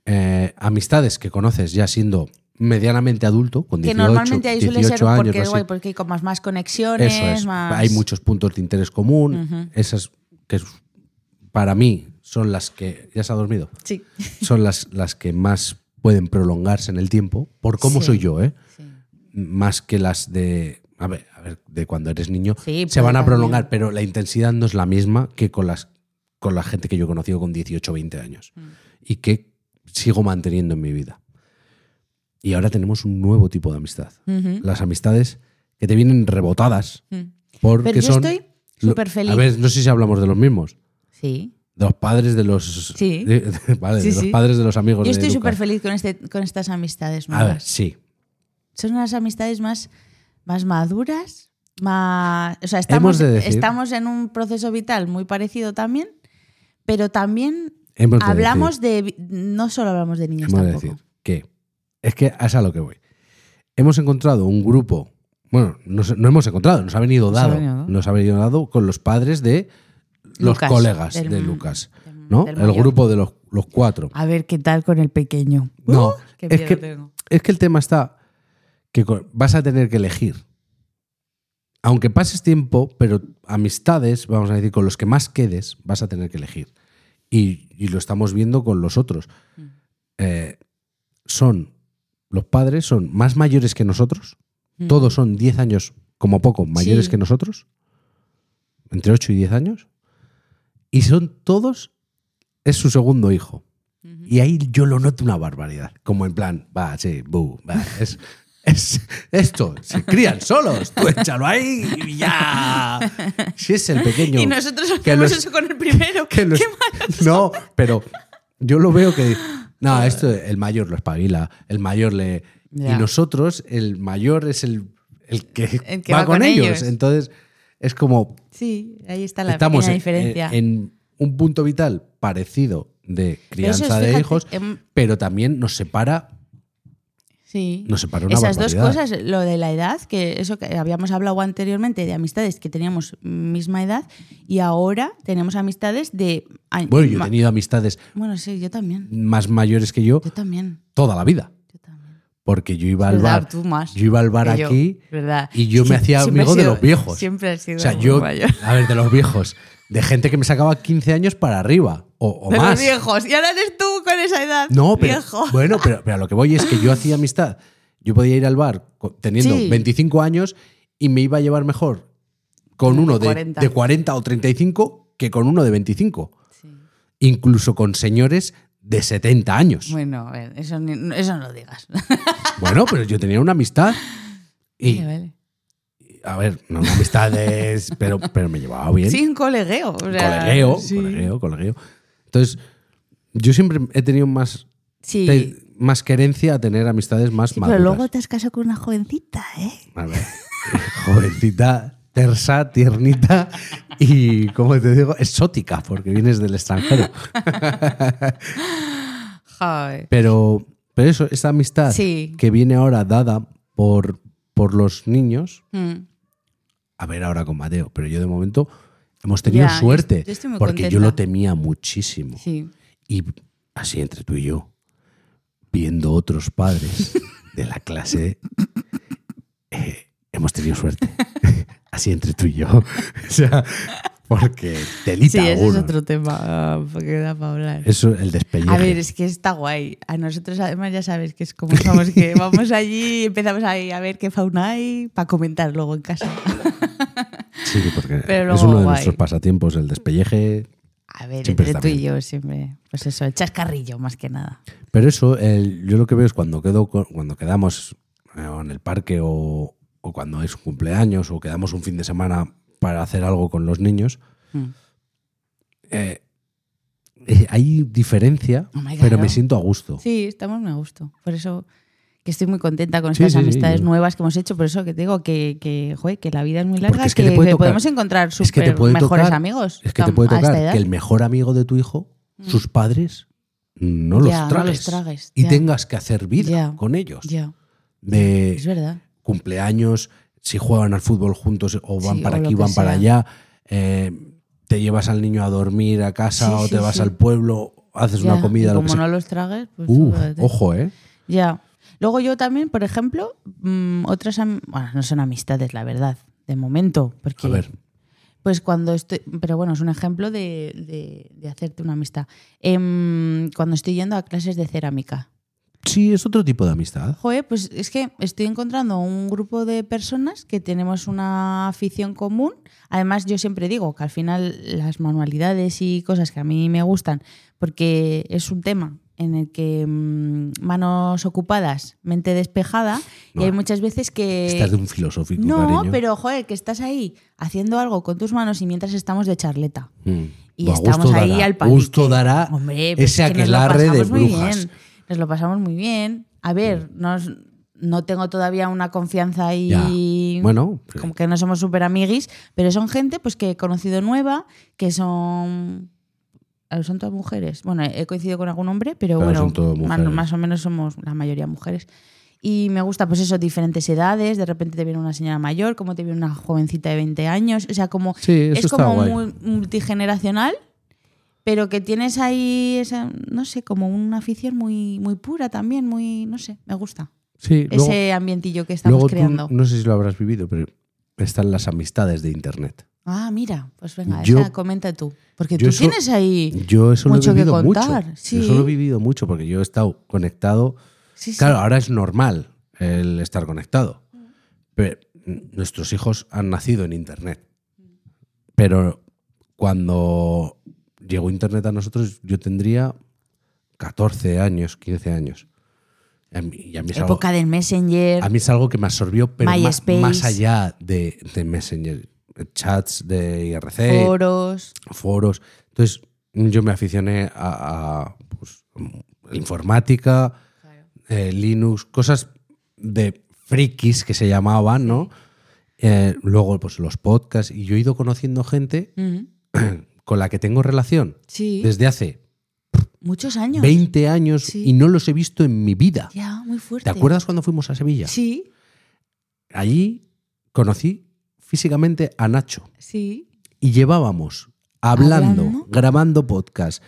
Eh, amistades que conoces ya siendo medianamente adulto, con Que 18, normalmente ahí suele ser 18 años. porque, guay, porque hay más, más conexiones, Eso es. más... Hay muchos puntos de interés común. Esas que para mí son las que. ¿Ya se ha dormido? Sí. Son las, las que más pueden prolongarse en el tiempo, por cómo Sí. soy yo, ¿eh? Sí. Más que las de. A ver, ver, de cuando eres niño. Sí, se van a prolongar, pero la intensidad no es la misma que con las con la gente que yo he conocido con 18 o 20 años. Mm. Y que sigo manteniendo en mi vida. Y ahora tenemos un nuevo tipo de amistad. Las amistades que te vienen rebotadas porque Pero yo son estoy súper feliz. A ver, no sé si hablamos de los mismos. Sí. De los padres de los. Sí. de- *laughs* de- vale, Sí, de los sí. padres de los amigos Yo estoy súper feliz con, este, con estas amistades A ver, nuevas. sí. Son unas amistades más, más maduras, más... O sea, estamos, de estamos en un proceso vital muy parecido también, pero también Hemos de hablamos de... No solo hablamos de niños Hemos de tampoco. decir que. Es que es a lo que voy. Hemos encontrado un grupo. Bueno, no, se- no hemos encontrado, nos ha venido Nos ha dado. venido. Nos ha venido dado con los padres de los Lucas, colegas del- de Lucas. del- ¿No? del El mayor. grupo de los, los cuatro. A ver qué tal con el pequeño. No, Uh, qué es que- tengo. Es que el tema está que vas a tener que elegir. Aunque pases tiempo, pero amistades, vamos a decir, con los que más quedes, vas a tener que elegir. Y, y lo estamos viendo con los otros. Eh, son, los padres son más mayores que nosotros, todos son 10 años, como poco, mayores Sí. que nosotros, entre 8 y 10 años, y son todos, es su segundo hijo. Y ahí yo lo noto una barbaridad, como en plan, va, sí, bu, va, es, es esto, se crían solos, tú échalo ahí y ya. Si es el pequeño. *laughs* Y nosotros hacemos los- eso con el primero. que los- *laughs* Qué malos no, pero yo lo veo que no, esto el mayor lo espabila, el mayor le Ya. y nosotros el mayor es el, el que, El que va, va con, con ellos. ellos. entonces es como Sí, ahí está la estamos en, diferencia. en- en un punto vital parecido de es, crianza de fíjate, hijos, em, pero también nos separa Sí. nos separa una Esas dos cosas, lo de la edad, que eso que habíamos hablado anteriormente de amistades que teníamos misma edad y ahora tenemos amistades de... Bueno, yo he tenido amistades Bueno, sí, yo también. más mayores que yo Yo también. toda la vida, Yo también. porque yo iba al verdad, bar, tú más yo iba al bar yo, aquí ¿verdad? y yo me *laughs* hacía amigo de los viejos. Siempre he sido O sea, muy yo, mayor. a ver, de los viejos, de gente que me sacaba 15 años para arriba o, o De más. los viejos. Y ahora eres tú con esa edad. No, pero Viejo. bueno, *laughs* pero, pero a lo que voy es que yo hacía amistad. Yo podía ir al bar teniendo Sí. 25 años y me iba a llevar mejor con uno de, 40. de 40 o 35 que con uno de 25. Sí. Incluso con señores de 70 años. Bueno, eso, eso no lo digas. Bueno, pero yo tenía una amistad *laughs* y, vale. A ver, no una amistad de- *laughs* pero, pero me llevaba bien. Sí, un colegueo. o sea, colegueo, sí. colegueo, colegueo. Entonces, yo siempre he tenido más, Sí. te- más querencia a tener amistades más Sí, maduras. pero luego te has casado con una jovencita, ¿eh? A ver, *laughs* jovencita, tersa, tiernita y, como te digo, exótica, porque vienes del extranjero. *laughs* Joder. Pero, pero eso, esta amistad que viene ahora dada por, por los niños, Mm. A ver ahora con Mateo, pero yo de momento hemos tenido Ya, yo suerte, yo muy porque yo lo temía muchísimo. Sí. Y así entre tú y yo, viendo otros padres de la clase, eh, hemos tenido suerte. *laughs* así entre tú y yo. *laughs* o sea, porque telita Sí, ese es otro tema ah, que da para hablar. Eso, el despelleje. A ver, es que está guay. A nosotros además ya sabes que es como somos, que vamos allí y empezamos ahí a ver qué fauna hay para comentar luego en casa. Sí, porque pero es uno de guay. nuestros pasatiempos, el despelleje. A ver, Siempre entre tú y yo siempre, pues eso, el chascarrillo más que nada. Pero eso, el- yo lo que veo es cuando, quedo cuando quedamos eh, en el parque o, o cuando es un cumpleaños o quedamos un fin de semana para hacer algo con los niños, Mm. eh, eh, hay diferencia, Oh God, pero ¿no? me siento a gusto. Sí, estamos muy a gusto. Por eso que estoy muy contenta con estas sí, sí, amistades nuevas que hemos hecho. Por eso que te digo que, que, joder, que la vida es muy larga, es que podemos encontrar Es que te súper puede mejores tocar, amigos. es que te puede tocar. Mm. que el mejor amigo de tu hijo, sus padres, no los no tragues. los tragues, y ya. tengas que hacer vida Ya. con ellos. Ya, De es verdad. cumpleaños, si juegan al fútbol juntos o van para o aquí, van para allá, eh, te llevas al niño a dormir a casa o te vas al pueblo, haces una comida, y lo que como sea. no los tragues, pues ojo, ¿eh? Ya. Luego yo también, por ejemplo, mm, otras, bueno, no son amistades, la verdad, de momento, porque A ver, Pues cuando estoy, pero bueno, es un ejemplo de, de- de hacerte una amistad. Em, cuando estoy yendo a clases de cerámica. sí, es otro tipo de amistad. Joder, pues es que estoy encontrando un grupo de personas que tenemos una afición común. Además, yo siempre digo que al final las manualidades y cosas que a mí me gustan, porque es un tema en el que mm, manos ocupadas, mente despejada, y hay muchas veces que... Estás de un filosófico, No, cariño. pero joder, que estás ahí haciendo algo con tus manos y mientras estamos de charleta. Mm. Y estamos ahí dará, al palique. Gusto dará Hombre, pues ese es que aquelarre de pasamos muy brujas. bien. Nos lo pasamos muy bien. A ver, nos- no tengo todavía una confianza ahí. Ya. Bueno, Como que no somos súper amiguis, pero son gente pues que he conocido nueva, que son. Son todas mujeres. Bueno, he coincidido con algún hombre, pero, Pero bueno, más, más o menos somos la mayoría mujeres. Y me gusta, pues eso, diferentes edades. De repente te viene una señora mayor, como te viene una jovencita de 20 años. O sea, como Sí, es como guay. muy multigeneracional, pero que tienes ahí esa, no sé, como una afición muy, muy pura también, muy, no sé, me gusta. Sí, luego, Ese ambientillo que estamos luego tú, creando. no sé si lo habrás vivido, pero están las amistades de Internet. Ah, mira, pues venga, Yo- esa comenta tú. Porque tú eso- tienes ahí. Yo eso Mucho lo que he contar, mucho. sí. Yo eso lo he vivido mucho porque yo he estado conectado. Sí, sí. Claro, ahora es normal el estar conectado. Pero nuestros hijos han nacido en Internet. Pero cuando llegó Internet a nosotros, yo tendría 14 años, 15 años. A mí, y a mí es algo, Época del Messenger. a mí es algo que me absorbió, pero más, más allá de, de Messenger, chats de IRC, foros. foros. Entonces, yo me aficioné a, a, pues, informática, eh, Linux, cosas de frikis que se llamaban, ¿no? Eh, luego, pues los podcasts. Y yo he ido conociendo gente con la que tengo relación Sí. desde hace Muchos años. 20 años Sí. y no los he visto en mi vida. Ya, muy fuerte. ¿Te acuerdas cuando fuimos a Sevilla? Sí, Allí conocí físicamente a Nacho. sí. y llevábamos hablando, Hablando. grabando podcast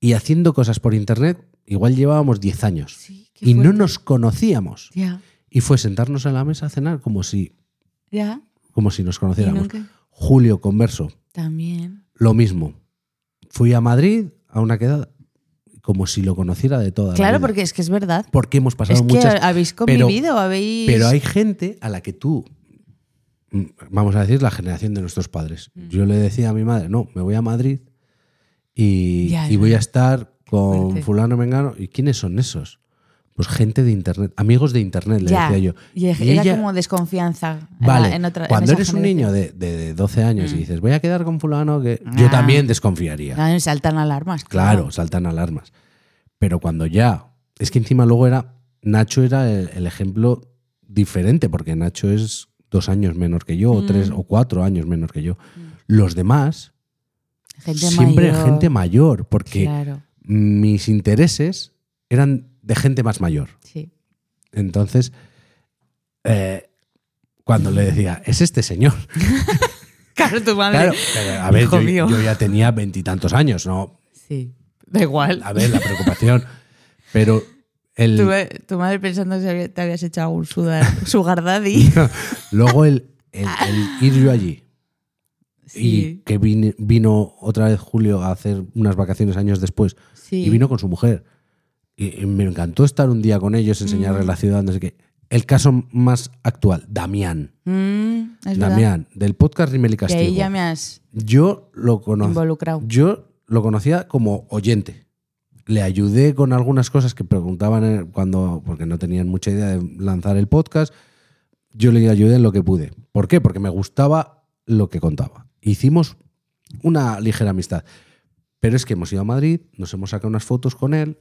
y haciendo cosas por internet, igual llevábamos 10 años. sí Y no nos conocíamos. Ya, Y fue sentarnos en la mesa a cenar como si, ya. como si nos conociéramos. Julio Converso, También. lo mismo. Fui a Madrid a una quedada como si lo conociera de toda la Claro, vida. porque es que es verdad. Porque hemos pasado Es que muchas... habéis pero- convivido, habéis. Pero hay gente a la que tú, vamos a decir, la generación de nuestros padres. Mm. Yo le decía a mi madre, no, me voy a Madrid y, Ya, y ya. voy a estar con fulano mengano. ¿Y quiénes son esos? Pues gente de internet, amigos de internet, le ya. decía yo. Y Y era ella- como desconfianza. en Vale, la- en otra- en cuando eres un niño de, de 12 años y Mm. dices, voy a quedar con fulano, que yo Ah. también desconfiaría. Ah, saltan alarmas. Claro, saltan alarmas. Pero cuando ya. Es que encima luego era. Nacho era el, el ejemplo diferente, porque Nacho es dos años menor que yo, o Mm. tres o cuatro años menor que yo. Los demás, Gente siempre mayor. gente mayor, porque Claro, mis intereses eran de gente más mayor. sí. Entonces, eh, cuando le decía, es este señor. *laughs* Claro, tu madre. Claro, a ver, Hijo yo, mío. yo ya tenía veintitantos años, ¿no? Sí. Da igual. A ver, la preocupación. *laughs* Pero el, Tu, tu madre pensando si había- te habías hecho algún sudar, *laughs* sugar daddy. *laughs* Luego el, el- el ir yo allí y Sí, que vine- vino otra vez Julio a hacer unas vacaciones años después sí. y vino con su mujer. Y, y me encantó estar un día con ellos, enseñarles Mm. la ciudad, no sé qué. El caso más actual, Damián. Mm, verdad. Damián, del podcast Rimel y Que Castigo. ahí ya me has Yo lo. Yo lo conocía como oyente. Le ayudé con algunas cosas que preguntaban en- cuando, porque no tenían mucha idea de lanzar el podcast. Yo le ayudé en lo que pude. ¿Por qué? Porque me gustaba lo que contaba. Hicimos una ligera amistad. Pero es que hemos ido a Madrid, nos hemos sacado unas fotos con él.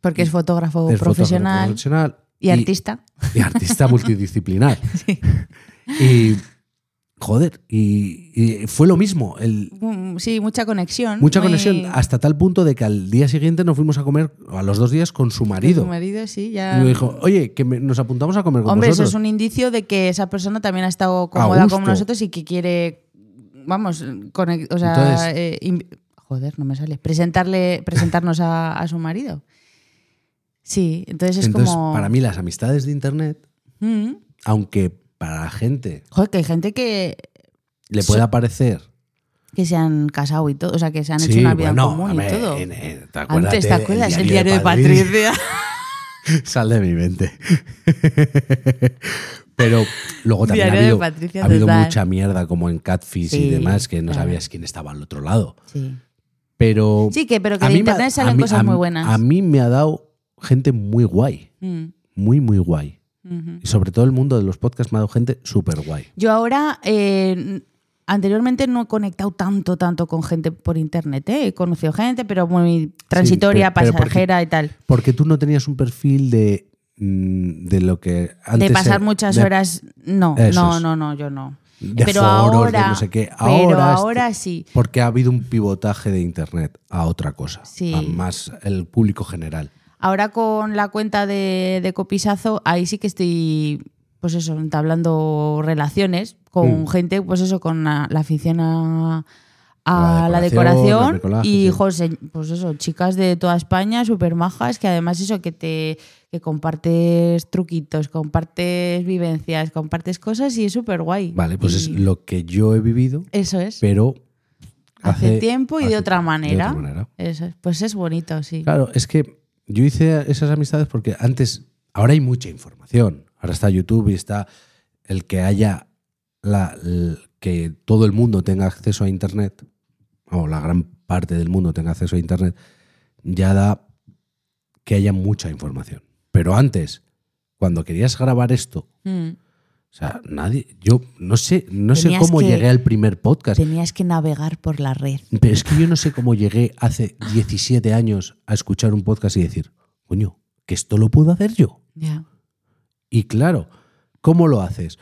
Porque es fotógrafo es fotógrafo profesional y artista. y artista multidisciplinar. *laughs* Sí. Y, joder, y, y fue lo mismo. El, Mm, Sí, mucha conexión. Mucha muy- conexión, hasta tal punto de que al día siguiente nos fuimos a comer, a los dos días, con su marido. Su marido, sí, Y ya. me dijo, oye, que me- nos apuntamos a comer con Hombre, eso es un indicio de que esa persona también ha estado cómoda con nosotros y que quiere, vamos, o sea, Entonces- eh, joder, no me sale, presentarle, presentarnos a, a su marido. Sí, entonces es Entonces, como... para mí las amistades de Internet, Mm. aunque para la gente Joder, que hay gente que, le pueda parecer... que se han casado y todo, o sea, que se han hecho Sí, una vida bueno, común y todo. en- en- ¿te acuerdas Antes, ¿te acuerdas? El diario de Patricia. *laughs* Sal de mi mente. *laughs* Pero luego también ha habido, ha habido mucha mierda como en Catfish Sí, y demás que no claro. sabías quién estaba al otro lado. Sí. Pero Sí, que, pero que de ha- internet salen mí- cosas a muy buenas. A mí me ha dado gente muy guay, Mm, muy, muy guay. Y sobre todo el mundo de los podcasts me ha dado gente súper guay. Yo ahora, eh, anteriormente no he conectado tanto, tanto con gente por internet. ¿eh? He conocido gente, pero muy transitoria, pero- pero porque- pasajera y tal. Porque tú no tenías un perfil de, mm, de lo que antes... De pasar era- muchas de- horas, no, no, no, no, yo no. De pero foros, ahora, de no sé qué. pero Ahora, ahora, este- sí. Porque ha habido un pivotaje de Internet a otra cosa. Sí. A más el público general. Ahora con la cuenta de, de Copisazo, ahí sí que estoy, pues eso, entablando relaciones con Mm. gente, pues eso, con la, la afición a, a La la decoración, y, sí. José, pues eso, chicas de toda España, súper majas, que además eso, que te que compartes truquitos, compartes vivencias, compartes cosas y es súper guay. Vale, pues Y es lo que yo he vivido, Eso es. pero... hace, tiempo y de otra manera. De otra manera. Eso es. Pues es bonito, sí. Claro, es que yo hice esas amistades porque antes, ahora hay mucha información. Ahora está YouTube y está el que haya la, que todo el mundo tenga acceso a Internet, o la gran parte del mundo tenga acceso a Internet, ya da que haya mucha información. Pero antes, cuando querías grabar esto, Mm. O sea, nadie, yo no sé, no sé cómo que- llegué al primer podcast, Tenías que navegar por la red. pero es que yo no sé cómo llegué hace 17 años a escuchar un podcast y decir, coño, que esto lo puedo hacer yo. Ya. Y claro, ¿cómo lo haces?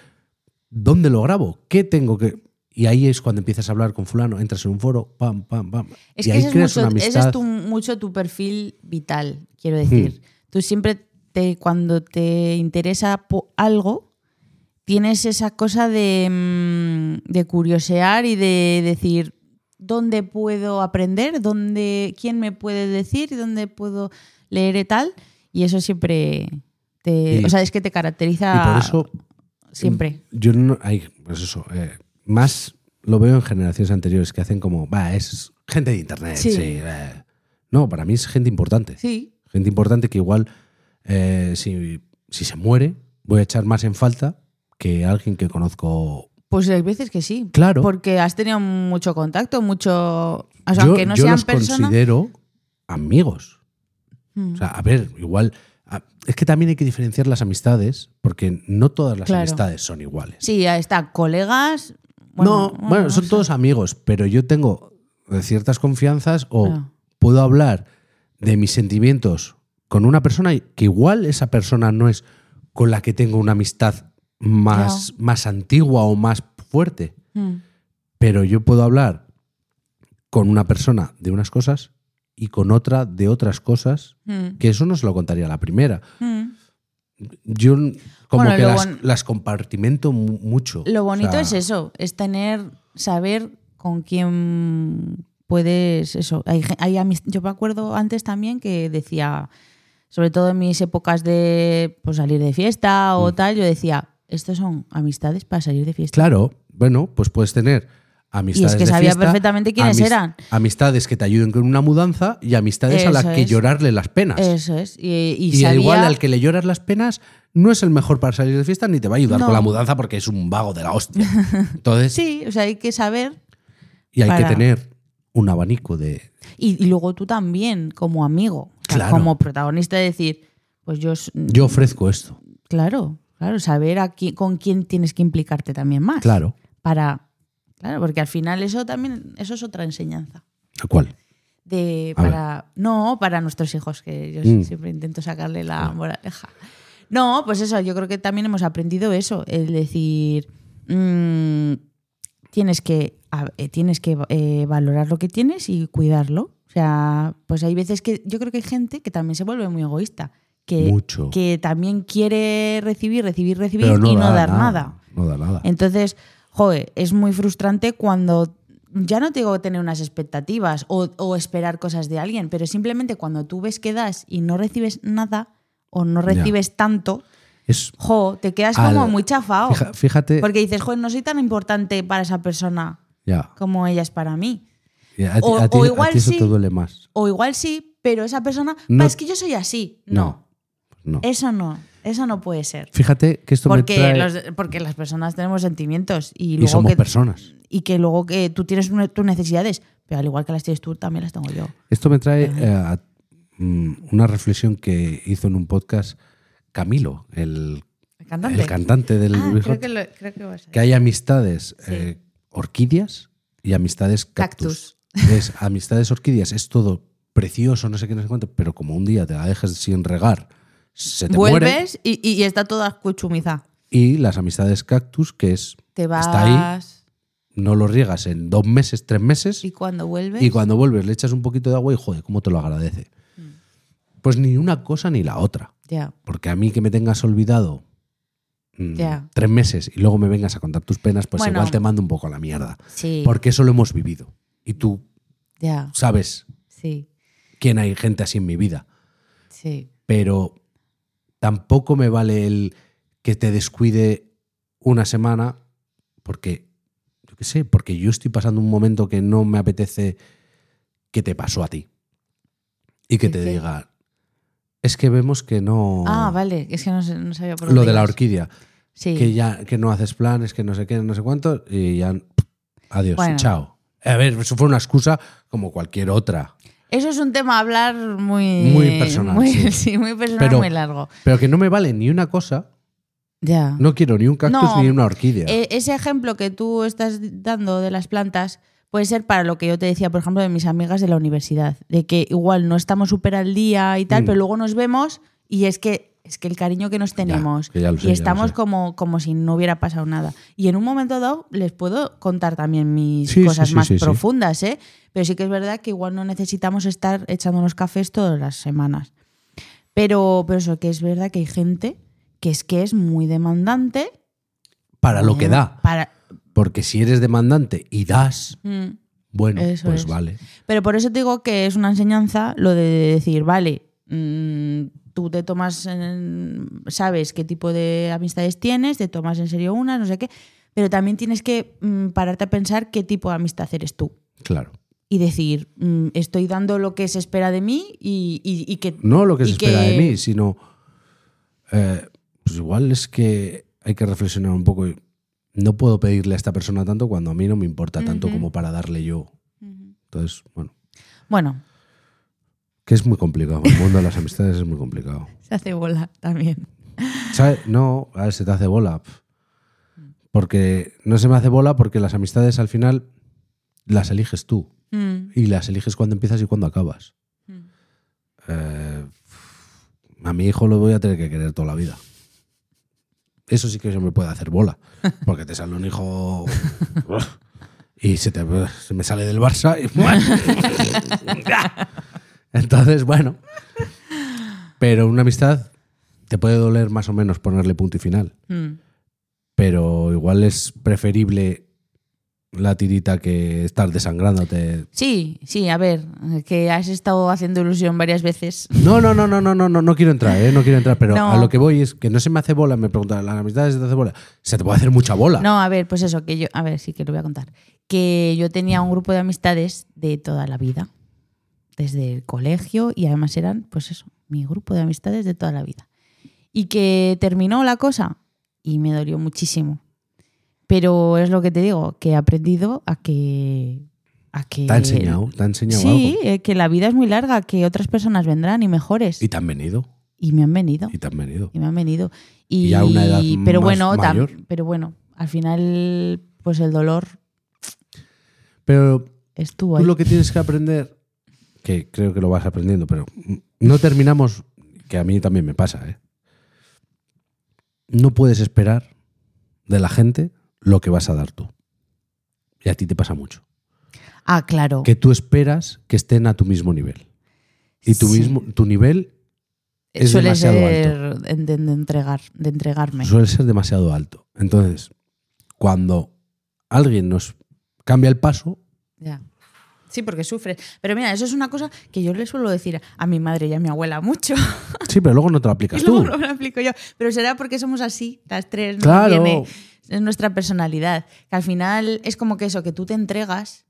¿Dónde lo grabo? ¿Qué tengo que...? Y ahí es cuando empiezas a hablar con fulano, entras en un foro, pam, pam, pam. Es y que ahí ese es, creas mucho, una ese amistad. es tu- mucho tu perfil vital, quiero decir. Tú siempre, te, cuando te interesa algo, tienes esa cosa de, mm, de curiosear y de decir dónde puedo aprender, dónde, quién me puede decir, dónde puedo leer y tal. Y eso siempre te. Y- o sea, es que te caracteriza Y por eso siempre. yo no... Hay, pues eso, eh, más lo veo en generaciones anteriores que hacen como, va, es gente de internet, sí. Sí. eh". No, para mí es gente importante. Sí. Gente importante que igual, eh, si, si se muere, voy a echar más en falta que alguien que conozco. Pues hay veces que sí. Claro. Porque has tenido mucho contacto, mucho. O sea, yo aunque no yo sean los personas. considero amigos. Mm. O sea, a ver, igual. Es que también hay que diferenciar las amistades, porque no todas las Claro. amistades son iguales. Sí, ahí está, colegas. no, bueno, no son sé. todos amigos, pero yo tengo ciertas confianzas o Claro. puedo hablar de mis sentimientos con una persona que igual esa persona no es con la que tengo una amistad más, más antigua o más fuerte, Mm. pero yo puedo hablar con una persona de unas cosas y con otra de otras cosas, Mm. que eso no se lo contaría a la primera. Mm. Yo como Bueno, que las, bon- las compartimento mu- mucho. Lo O bonito sea, es eso, es tener, saber con quién puedes. Eso. Hay, Yo me acuerdo antes también que decía, sobre todo en mis épocas de pues, salir de fiesta Mm. o tal, yo decía, estos son amistades para salir de fiesta. Claro, bueno, pues puedes tener amistades que de sabía fiesta, perfectamente quiénes eran. Amistades que te ayuden con una mudanza y amistades a las que es. llorarle las penas. Eso es. Y, y y al sabía- igual al que le lloras las penas no es el mejor para salir de fiesta ni te va a ayudar No. con la mudanza porque es un vago de la hostia. *laughs* Entonces, Sí, o sea, hay que saber y hay que tener un abanico de... Y, y luego tú también, como amigo, Claro. como protagonista, decir, pues yo, Yo ofrezco esto. claro, claro, saber a quién- con quién tienes que implicarte también más. Claro. Para, claro, porque al final eso también, eso es otra enseñanza. ¿Cuál? De, A ver. para, no, para nuestros hijos, que yo Mm. siempre intento sacarle la moraleja. No, pues eso, yo creo que también hemos aprendido eso, el decir, mm, tienes que, eh, tienes que eh, valorar lo que tienes y cuidarlo. O sea, pues hay veces que yo creo que hay gente que también se vuelve muy egoísta, que, Mucho. que también quiere recibir, recibir, recibir Pero no y no da dar nada. nada. No da nada. Entonces, joder, es muy frustrante cuando ya no te digo tener unas expectativas o, o esperar cosas de alguien, pero simplemente cuando tú ves que das y no recibes nada o no recibes tanto, Es, jo, te quedas Al- como muy chafado. fíjate... Porque dices, joder, no soy tan importante para esa persona Ya. como ella es para mí. A, ti- O- a ti- o a igual ti eso sí. te duele más. O igual sí, pero esa persona, No- "Pa, es que yo soy así. No, No. Eso no, eso no puede ser. Fíjate que esto Porque, me trae... los- porque las personas tenemos sentimientos y y luego somos que, personas. y que luego que tú tienes una- tus necesidades, pero al igual que las tienes tú, también las tengo yo. Esto me trae eh, a- mm, una reflexión que hizo en un podcast Camilo, el, ¿El cantante? el cantante del Ah, creo que, lo- creo que a que hay amistades Sí. eh, orquídeas y amistades cactus. Es, amistades orquídeas es todo precioso, no sé qué, no sé cuánto, pero como un día te la dejas sin regar, se te. Vuelves y, y- y está toda cuchumiza. Y las amistades cactus, que es, Te vas está ahí, no lo riegas en dos meses, tres meses, y cuando vuelves. Y cuando vuelves le echas un poquito de agua y joder, cómo te lo agradece. Pues ni una cosa ni la otra. Ya, Porque a mí que me tengas olvidado mm, tres meses y luego me vengas a contar tus penas, pues Bueno. igual te mando un poco a la mierda. sí. Porque eso lo hemos vivido. Y tú Ya, sabes sí, quién hay gente así en mi vida. sí. Pero tampoco me vale el que te descuide una semana porque, yo qué sé, porque yo estoy pasando un momento que no me apetece que te pasó a ti. Y que ¿El te diga, es que vemos que no... Ah, vale, es que no, sabía por Lo de la orquídea. Sí. que ya que no haces planes, que no sé qué, no sé cuánto, y ya adiós, Bueno. chao. A ver, eso fue una excusa como cualquier otra. Eso es un tema a hablar muy. Muy personal, Muy, sí. *laughs* sí, muy personal, Pero- muy largo. Pero que no me vale ni una cosa, Ya. no quiero ni un cactus No, ni una orquídea. E- ese ejemplo que tú estás dando de las plantas puede ser para lo que yo te decía, por ejemplo, de mis amigas de la universidad, de que igual no estamos súper al día y tal, Mm. pero luego nos vemos y es que es que el cariño que nos tenemos que ya sé, y estamos como, como si no hubiera pasado nada. Y en un momento dado les puedo contar también mis Sí, cosas sí, más sí, profundas, ¿eh? Pero sí que es verdad que igual no necesitamos estar echándonos cafés todas las semanas. Pero, pero eso, que es verdad que hay gente que es que es muy demandante. para lo que da. Para, Porque si eres demandante y das, Mm. bueno, pues es. vale. Pero por eso te digo que es una enseñanza lo de decir, vale, mm, tú te tomas, en- sabes qué tipo de amistades tienes, te tomas en serio unas, no sé qué, pero también tienes que mm, pararte a pensar qué tipo de amistad eres tú. Claro. Y decir, mm, estoy dando lo que se espera de mí y, y- y que... No lo que se espera de mí, sino. eh, pues igual es que hay que reflexionar un poco. No puedo pedirle a esta persona tanto cuando a mí no me importa tanto como para darle yo. Entonces, bueno, Bueno, que es muy complicado. El mundo de las amistades es muy complicado. *laughs* se hace bola también. ¿Sabes? No, a ver, se te hace bola. Porque no se me hace bola porque las amistades al final las eliges tú. Mm, Y las eliges cuando empiezas y cuando acabas. mm. Eh, a mi hijo lo voy a tener que querer toda la vida. Eso sí que se me puede hacer bola. *laughs* Porque te sale un hijo. *laughs* y se, te- se me sale del Barça. y- Entonces, bueno. Pero una amistad te puede doler más o menos ponerle punto y final. Mm. Pero igual es preferible la tirita que estar desangrándote. Sí, sí, a ver, que has estado haciendo ilusión varias veces. No, no, no, no, no, no, no, no quiero entrar, ¿eh? no quiero entrar, pero No. a lo que voy es que no se me hace bola, me preguntan, ¿la amistad se te hace bola? Se te puede hacer mucha bola. No, a ver, pues eso, que yo, a ver, sí que lo voy a contar. Que yo tenía un grupo de amistades de toda la vida, desde el colegio, y además eran, pues eso, mi grupo de amistades de toda la vida. Y que terminó la cosa y me dolió muchísimo. Pero es lo que te digo, que he aprendido a que. A que Te ha enseñado, te ha enseñado Sí, algo. eh, que la vida es muy larga, que otras personas vendrán y mejores. Y te han venido, Y me han venido. y te han venido. Y me han venido. Y, Y a una edad pero más bueno, mayor. pero bueno, al final, pues el dolor Pero estuvo tú ahí. lo que tienes que aprender, que creo que lo vas aprendiendo, pero no terminamos, que a mí también me pasa, ¿eh? No puedes esperar de la gente lo que vas a dar tú. Y a ti te pasa mucho. Ah, claro. Que tú esperas que estén a tu mismo nivel. Y tu, Sí. mismo, tu nivel es Suele demasiado ser de- de entregar, de entregarme. suele ser demasiado alto. Entonces, cuando alguien nos cambia el paso, Ya. Sí, porque sufres. Pero mira, eso es una cosa que yo le suelo decir a mi madre y a mi abuela mucho. sí, pero luego no te lo *laughs* Y aplicas luego tú. no me lo aplico yo. Pero será porque somos así, las tres. ¿no? Claro. Viene- es nuestra personalidad. Que al final es como que eso, que tú te entregas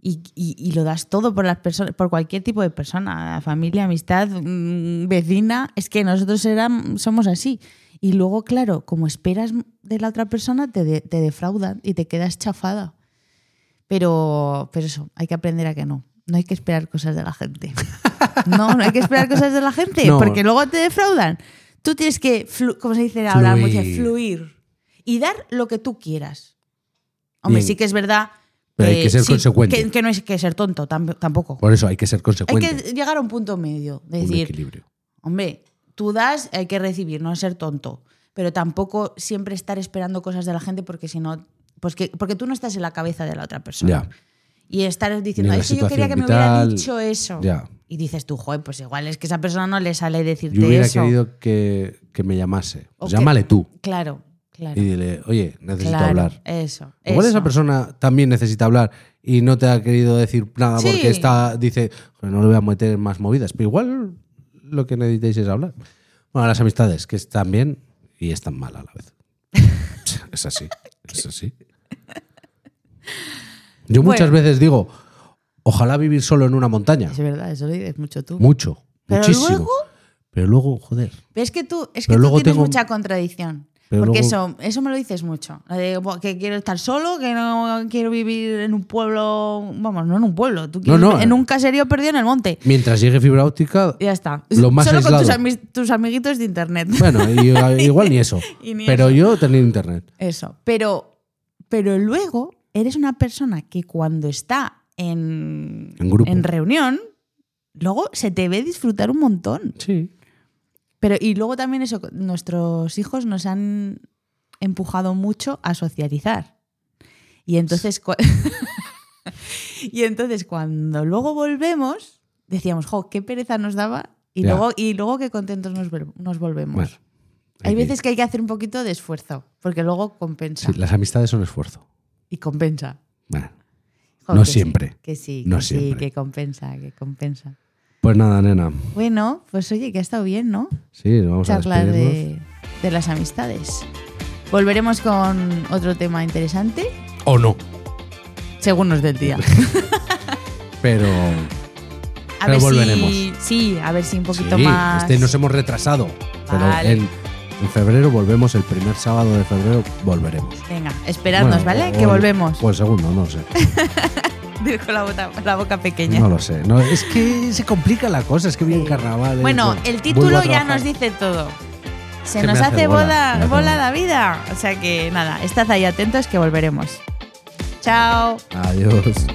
y, y- y lo das todo por las personas, por cualquier tipo de persona, familia, amistad, mm, vecina. Es que nosotros eram- somos así. Y luego, claro, como esperas de la otra persona, te, de- te defraudan y te quedas chafada. Pero, pero eso, hay que aprender a que no. No hay que esperar cosas de la gente. *laughs* No, no hay que esperar cosas de la gente, No. porque luego te defraudan. Tú tienes que, como se dice ahora, Fluir. mucho, fluir y dar lo que tú quieras. Hombre, Bien. sí que es verdad. Pero hay que ser consecuente. Que, que no hay que ser tonto tam- tampoco. Por eso hay que ser Hay consecuente. que llegar a un punto medio. De un decir, equilibrio. hombre, tú das, hay que recibir, no ser tonto. Pero tampoco siempre estar esperando cosas de la gente porque si no. Pues que, porque tú no estás en la cabeza de la otra persona. Ya. Y estar diciendo, es que yo quería que me hubiera dicho eso. ya. Y dices tú, joder, pues igual es que esa persona no le sale decirte Yo hubiera eso. querido que, que me llamase. O Pues que- llámale tú. Claro, claro. Y dile, oye, necesito claro, hablar. Eso. Igual eso. esa persona también necesita hablar y no te ha querido decir nada Sí. porque está, dice, "Joder, no le voy a meter más movidas. Pero igual lo que necesitáis es hablar. Bueno, las amistades, que están bien y están mal a la vez. *laughs* es así, es así. Yo muchas Bueno. veces digo, ojalá vivir solo en una montaña. Es verdad, eso lo dices mucho tú. Mucho, Pero muchísimo. luego- Pero luego, joder. Pero es que tú, es que tú luego tienes tengo- mucha contradicción. Porque luego- eso, eso me lo dices mucho. Lo de, "Buah, que quiero estar solo, que no quiero vivir en un pueblo. Vamos, no en un pueblo. Tú quieres no, en eh. un caserío perdido en el monte. Mientras llegue fibra óptica, ya está. Lo más Solo con tus, ami- tus amiguitos de internet. bueno, *laughs* igual ni eso. Ni pero eso. yo tenía internet. Eso. Pero, pero luego eres una persona que cuando está en, En grupo. reunión, luego se te ve disfrutar un montón. Sí. Pero, y luego también eso, nuestros hijos nos han empujado mucho a socializar. Y entonces, *laughs* y entonces cuando luego volvemos, decíamos, jo, qué pereza nos daba. Y, Ya. luego, y luego qué contentos nos, vol- nos volvemos. Bueno. Hay veces que hay que hacer un poquito de esfuerzo, porque luego compensa. Sí, las amistades son esfuerzo. Y compensa. Bueno, No que sí, siempre. que sí, No que sí, siempre. que compensa, que compensa. pues nada, nena. Bueno, pues oye, que ha estado bien, ¿no? Sí, vamos a Charlar despedirnos. de, de las amistades. Volveremos con otro tema interesante, O no. según nos del día. *laughs* Pero. A Pero ver volveremos. si. Sí, a ver si un poquito sí, más. este nos hemos retrasado. Pero Vale. En, febrero volvemos, el primer sábado de febrero volveremos. Venga, esperadnos, Bueno, ¿vale? o- que volvemos. O el segundo, no sé. *laughs* Con la, la boca pequeña. No lo sé. No, es que se complica la cosa, es que viene Sí. carnaval. Bueno, el título ya nos dice todo. Se nos hace hace bola, bola bola. la vida. O sea que nada, estad ahí atentos que volveremos. Chao. Adiós.